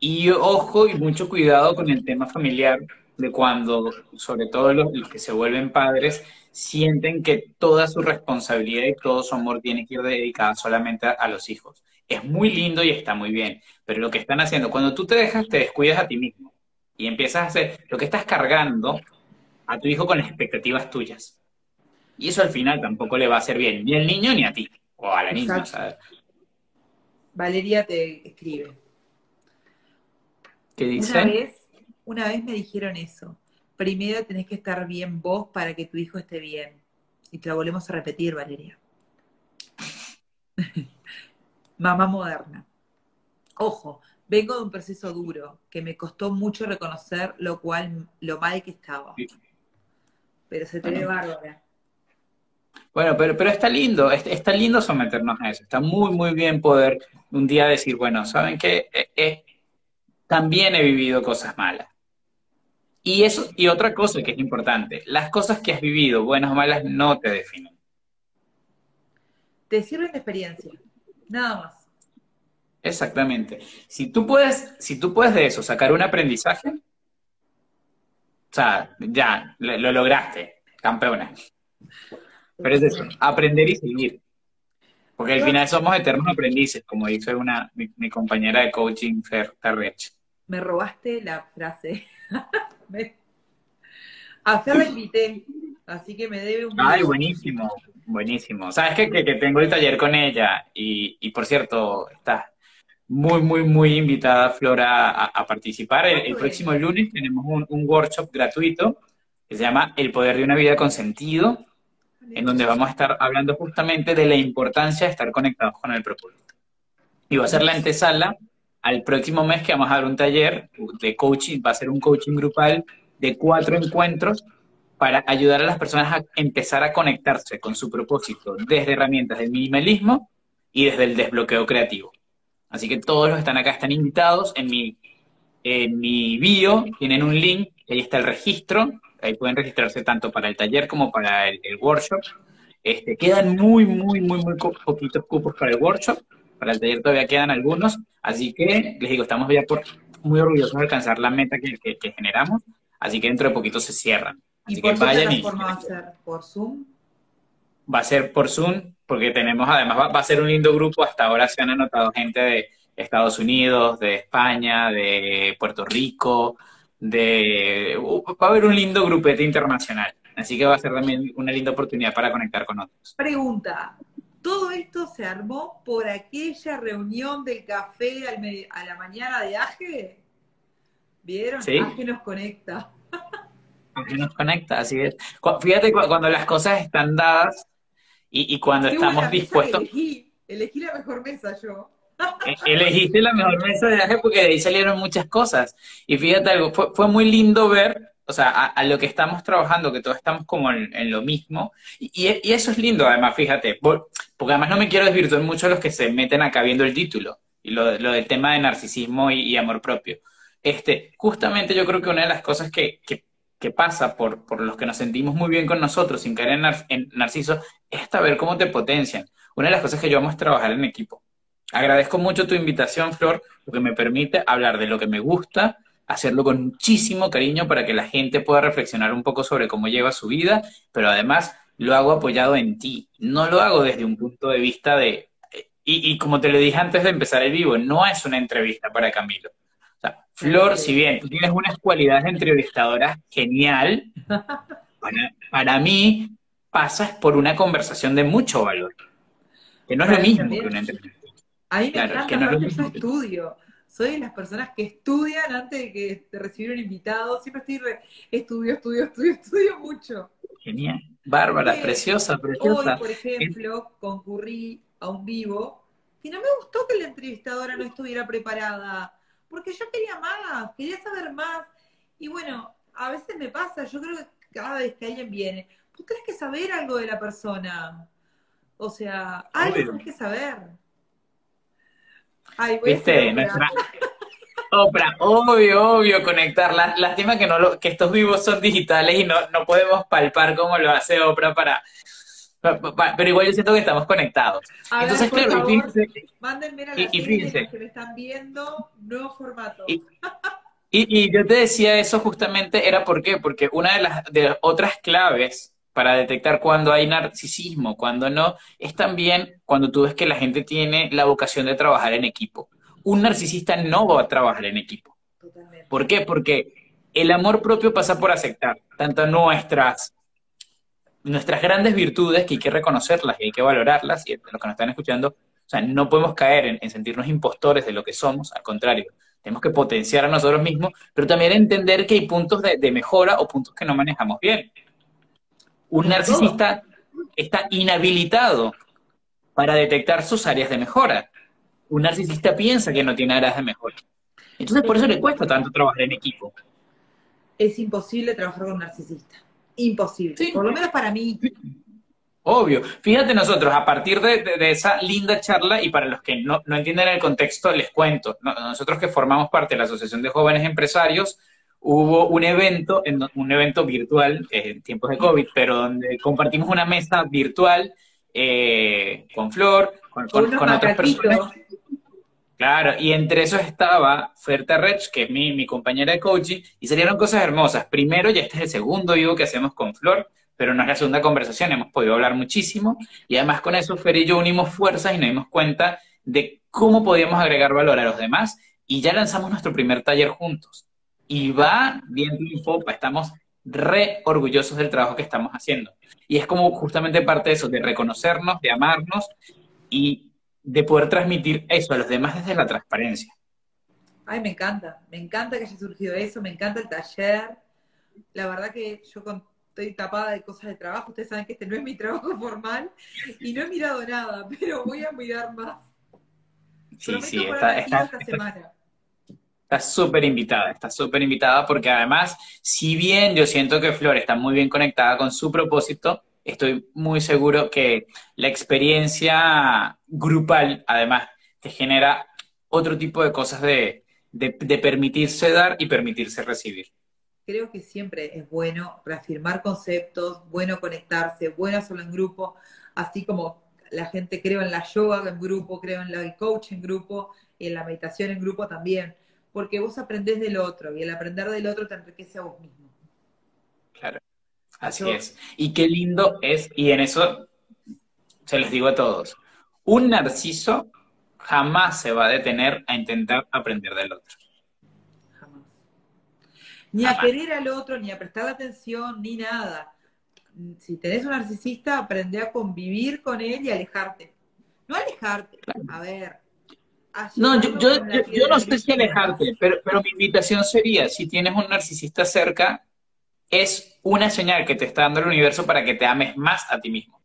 Y ojo y mucho cuidado con el tema familiar, de cuando, sobre todo los, que se vuelven padres, sienten que toda su responsabilidad y todo su amor tiene que ir dedicada solamente a, los hijos. Es muy lindo y está muy bien, pero lo que están haciendo, cuando tú te dejas, te descuidas a ti mismo y empiezas a hacer lo que estás cargando a tu hijo con las expectativas tuyas. Y eso al final tampoco le va a hacer bien, ni al niño ni a ti, o a la niña. Valeria te escribe. ¿Qué dice? Una vez, una vez me dijeron eso. Primero tenés que estar bien vos para que tu hijo esté bien. Y te lo volvemos a repetir, Valeria. Mamá moderna. Ojo, vengo de un proceso duro que me costó mucho reconocer lo cual, lo mal que estaba. Pero se te ve bárbara. Bueno, pero, pero está lindo, está, lindo someternos a eso. Está muy, muy bien poder un día decir, bueno, ¿saben qué? Eh, eh, también he vivido cosas malas. Y eso, y otra cosa que es importante, las cosas que has vivido, buenas o malas, no te definen. Te sirven de experiencia, nada más. Exactamente. Si tú puedes, si tú puedes de eso sacar un aprendizaje, o sea, ya, lo, lograste, campeona. Pero es eso, aprender y seguir. Porque al final somos eternos aprendices, como dice una, mi, compañera de coaching, Fer Tarrech me robaste la frase. a Fer la invité, así que me debe un... Ay, buenísimo, buenísimo. Sabes que, que, tengo el taller con ella y, y por cierto, está muy, muy, muy invitada Flora a, participar. El, próximo lunes tenemos un, un, workshop gratuito que se llama El poder de una vida con sentido, en donde vamos a estar hablando justamente de la importancia de estar conectados con el propósito. Y va a ser la antesala al próximo mes que vamos a dar un taller de coaching, va a ser un coaching grupal de cuatro encuentros para ayudar a las personas a empezar a conectarse con su propósito desde herramientas del minimalismo y desde el desbloqueo creativo. Así que todos los que están acá están invitados. En mi, en mi bio tienen un link, ahí está el registro, ahí pueden registrarse tanto para el taller como para el, workshop. Este, quedan muy, muy, muy, muy poquitos cupos para el workshop. Para el taller todavía quedan algunos, así que les digo, estamos ya por, muy orgullosos de alcanzar la meta que, generamos, así que dentro de poquito se cierran. ¿Y por qué va a ser? ¿Por Zoom? Va a ser por Zoom, porque tenemos, además, va, a ser un lindo grupo. Hasta ahora se han anotado gente de Estados Unidos, de España, de Puerto Rico, de. Uh, va a haber un lindo grupete internacional. Así que va a ser también una linda oportunidad para conectar con otros. Pregunta: todo esto se armó por aquella reunión del café a la mañana de Aje. ¿Vieron? ¿Sí? Aje nos conecta. Aje nos conecta, así es. Fíjate cuando las cosas están dadas y, cuando estamos dispuestos. Elegí, elegí la mejor mesa yo. E, elegiste la mejor mesa de Aje porque de ahí salieron muchas cosas. Y fíjate algo, fue, fue muy lindo ver o sea, a, lo que estamos trabajando, que todos estamos como en, lo mismo. Y, eso es lindo, además, fíjate, porque además no me quiero desvirtuar mucho los que se meten acá viendo el título y lo, del tema de narcisismo y, amor propio. Este, justamente yo creo que una de las cosas que, pasa por, por, los que nos sentimos muy bien con nosotros sin caer en, narciso es saber cómo te potencian. Una de las cosas que yo vamos a trabajar en equipo. Agradezco mucho tu invitación, Flor, porque me permite hablar de lo que me gusta, hacerlo con muchísimo cariño para que la gente pueda reflexionar un poco sobre cómo lleva su vida, pero además lo hago apoyado en ti. No lo hago desde un punto de vista de... Y, como te lo dije antes de empezar el vivo, no es una entrevista para Camilo. O sea, Flor, si bien tú tienes unas cualidades de entrevistadora genial, para, mí pasas por una conversación de mucho valor. Que no es lo mismo que una entrevista. A mí me encanta, que no es lo estudio soy de las personas que estudian antes de, que, de recibir un invitado. Siempre estoy re, estudio, estudio, estudio, estudio mucho. Genial. Bárbara, preciosa, preciosa. Hoy, por ejemplo, concurrí a un vivo y no me gustó que la entrevistadora no estuviera preparada, porque yo quería más, quería saber más. Y bueno, a veces me pasa, yo creo que cada vez que alguien viene, tú tienes que saber algo de la persona. O sea, algo tienes que saber. Ay, ¿Viste? Nuestra... Oprah, obvio, obvio, conectar. Lástima que, no lo, que estos vivos son digitales y no, no podemos palpar como lo hace Oprah para, pero igual yo siento que estamos conectados. Entonces, claro, y fíjense. Mándenme a las y, que me están viendo, nuevo formato. Y, y, yo te decía eso justamente, era por qué, porque una de las de otras claves para detectar cuando hay narcisismo, cuando no, es también cuando tú ves que la gente tiene la vocación de trabajar en equipo. Un narcisista no va a trabajar en equipo. Totalmente. ¿Por qué? Porque el amor propio pasa por aceptar tanto nuestras nuestras grandes virtudes que hay que reconocerlas y hay que valorarlas, y los que nos están escuchando, o sea, no podemos caer en, sentirnos impostores de lo que somos, al contrario, tenemos que potenciar a nosotros mismos, pero también entender que hay puntos de, mejora o puntos que no manejamos bien. Un narcisista está inhabilitado para detectar sus áreas de mejora. Un narcisista piensa que no tiene áreas de mejora. Entonces, por eso le cuesta tanto trabajar en equipo. Es imposible trabajar con un narcisista imposible, por lo menos para mí. Obvio. Fíjate nosotros, a partir de, esa linda charla, y para los que no, entienden el contexto, les cuento, nosotros que formamos parte de la Asociación de Jóvenes Empresarios, hubo un evento, un evento virtual, eh, en tiempos de COVID, pero donde compartimos una mesa virtual eh, con Flor, con, con otras personas. Claro, y entre esos estaba Ferta Rech, que es mi, compañera de coaching, y salieron cosas hermosas. Primero, ya este es el segundo vivo que hacemos con Flor, pero no es la segunda conversación, hemos podido hablar muchísimo, y además con eso Fer y yo unimos fuerzas y nos dimos cuenta de cómo podíamos agregar valor a los demás, y ya lanzamos nuestro primer taller juntos. Y va bien y popa, estamos re orgullosos del trabajo que estamos haciendo. Y es como justamente parte de eso, de reconocernos, de amarnos y de poder transmitir eso a los demás desde la transparencia. Ay, me encanta, me encanta que haya surgido eso, me encanta el taller. La verdad que yo estoy tapada de cosas de trabajo, ustedes saben que este no es mi trabajo formal y no he mirado nada, pero voy a mirar más. Sí, sí, está, esta semana. Está súper invitada, está súper invitada porque además, si bien yo siento que Flor está muy bien conectada con su propósito, estoy muy seguro que la experiencia grupal, además, te genera otro tipo de cosas de, permitirse dar y permitirse recibir. Creo que siempre es bueno reafirmar conceptos, bueno conectarse, bueno hacerlo en grupo, así como la gente creo en la yoga en grupo, creo en el coach en grupo y en la meditación en grupo también, porque vos aprendés del otro y el aprender del otro te enriquece a vos mismo. Claro. Así es. Y qué lindo es, y en eso se les digo a todos, un narciso jamás se va a detener a intentar aprender del otro. Jamás. Ni a querer al otro, ni a prestar atención, ni nada. Si tenés un narcisista, aprende a convivir con él y alejarte. No alejarte, a ver. No, yo, yo, no sé si alejarte, pero, pero mi invitación sería, si tienes un narcisista cerca, es una señal que te está dando el universo para que te ames más a ti mismo.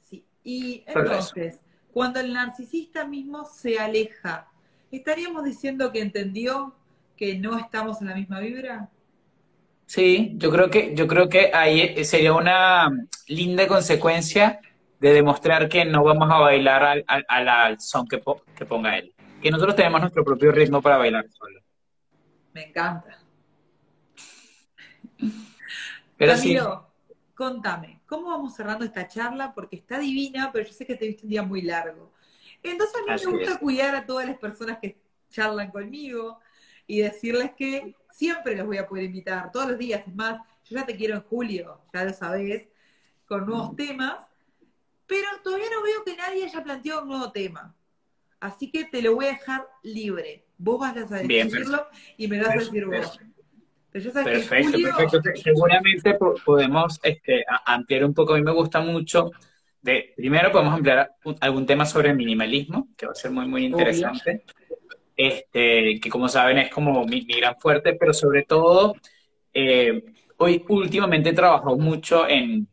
Sí, y entonces, cuando el narcisista mismo se aleja, ¿estaríamos diciendo que entendió que no estamos en la misma vibra? Sí, yo creo que, yo creo que ahí sería una linda consecuencia de demostrar que no vamos a bailar al, son que, que ponga él. Que nosotros tenemos nuestro propio ritmo para bailar solo. Me encanta. Pero Camilo, contame, ¿cómo vamos cerrando esta charla? Porque está divina, pero yo sé que te viste un día muy largo. Entonces a mí me gusta cuidar a todas las personas que charlan conmigo y decirles que siempre los voy a poder invitar, todos los días. Es más, yo ya te quiero en julio, ya lo sabés, con nuevos temas, pero todavía no veo que nadie haya planteado un nuevo tema. Así que te lo voy a dejar libre. Vos vas a decirlo y me lo vas a decir vos. Perfecto, perfecto. Seguramente podemos este, ampliar un poco. A mí me gusta mucho. De, primero podemos ampliar algún tema sobre minimalismo, que va a ser muy, muy interesante. Este, que como saben es como mi, gran fuerte, pero sobre todo, eh, hoy últimamente he trabajado mucho en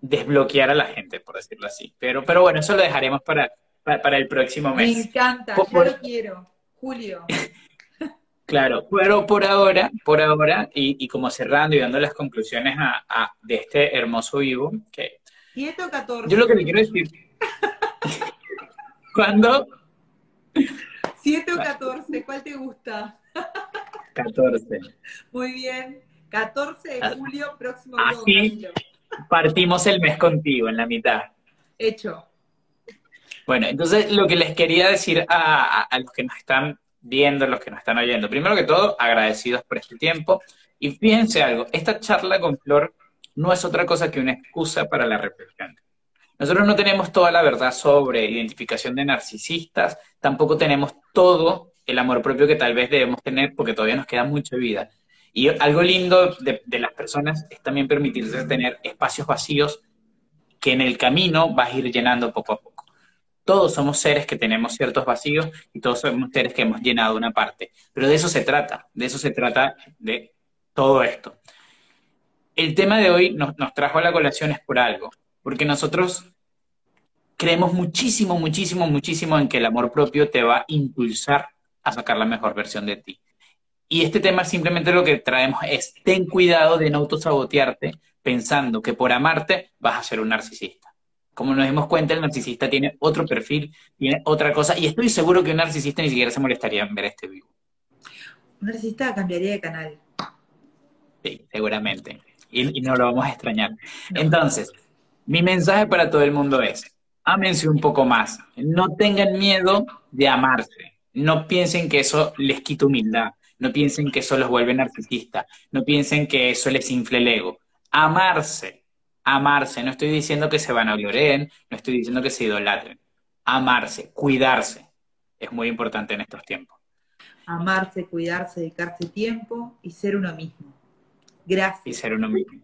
desbloquear a la gente, por decirlo así. Pero, pero bueno, eso lo dejaremos para, para, el próximo mes. Me encanta, yo lo quiero. Julio. Claro, pero por ahora, por ahora, y, como cerrando y dando las conclusiones a, de este hermoso vivo, que... 7 o 14. Yo lo que le quiero decir... ¿Cuándo? 7 o 14, ¿cuál te gusta? 14. Muy bien. 14 de ah, julio, próximo Así partimos el mes contigo, en la mitad. Hecho. Bueno, entonces lo que les quería decir a, a los que nos están viendo, los que nos están oyendo. Primero que todo, agradecidos por este tiempo. Y fíjense algo, esta charla con Flor no es otra cosa que una excusa para la reflexión. Nosotros no tenemos toda la verdad sobre identificación de narcisistas, tampoco tenemos todo el amor propio que tal vez debemos tener porque todavía nos queda mucha vida. Y algo lindo de, de las personas es también permitirse tener espacios vacíos que en el camino vas a ir llenando poco a poco. Todos somos seres que tenemos ciertos vacíos y todos somos seres que hemos llenado una parte. Pero de eso se trata, de eso se trata de todo esto. El tema de hoy nos, trajo a la colación es por algo, porque nosotros creemos muchísimo, muchísimo, muchísimo en que el amor propio te va a impulsar a sacar la mejor versión de ti. Y este tema simplemente lo que traemos es, ten cuidado de no autosabotearte pensando que por amarte vas a ser un narcisista como nos dimos cuenta, el narcisista tiene otro perfil, tiene otra cosa, y estoy seguro que un narcisista ni siquiera se molestaría en ver este vivo. Un narcisista cambiaría de canal. Sí, seguramente. Y, no lo vamos a extrañar. Entonces, mi mensaje para todo el mundo es, ámense un poco más. No tengan miedo de amarse. No piensen que eso les quita humildad. No piensen que eso los vuelve narcisistas. No piensen que eso les infle el ego. Amarse amarse. No estoy diciendo que se van a vanaglorien, no estoy diciendo que se idolatren. Amarse, cuidarse. Es muy importante en estos tiempos. Amarse, cuidarse, dedicarse tiempo y ser uno mismo. Gracias. Y ser uno mismo.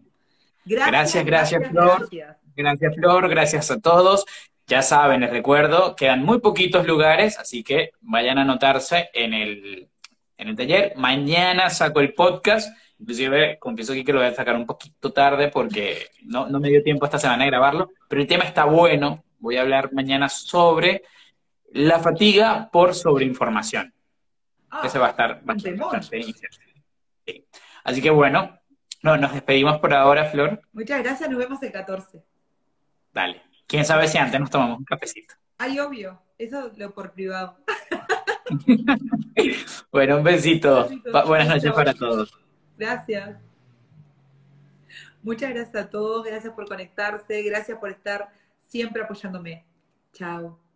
Gracias, gracias, Flor. Gracias. Flor. Gracias a todos. Ya saben, les recuerdo, quedan muy poquitos lugares, así que vayan a anotarse en el, en el taller. Mañana saco el podcast Inclusive, confieso aquí que lo voy a sacar un poquito tarde porque no, me dio tiempo esta semana de grabarlo, pero el tema está bueno. Voy a hablar mañana sobre la fatiga por sobreinformación. Ah, Ese va a estar bastante, Así que bueno, no, nos despedimos por ahora, Flor. Muchas gracias, nos vemos el 14. Dale. Quién sabe si antes nos tomamos un cafecito. Ay, obvio. Eso lo por privado. bueno, un besito. Buenas noches para todos. Gracias. Muchas gracias a todos, gracias por conectarse, gracias por estar siempre apoyándome. Chao.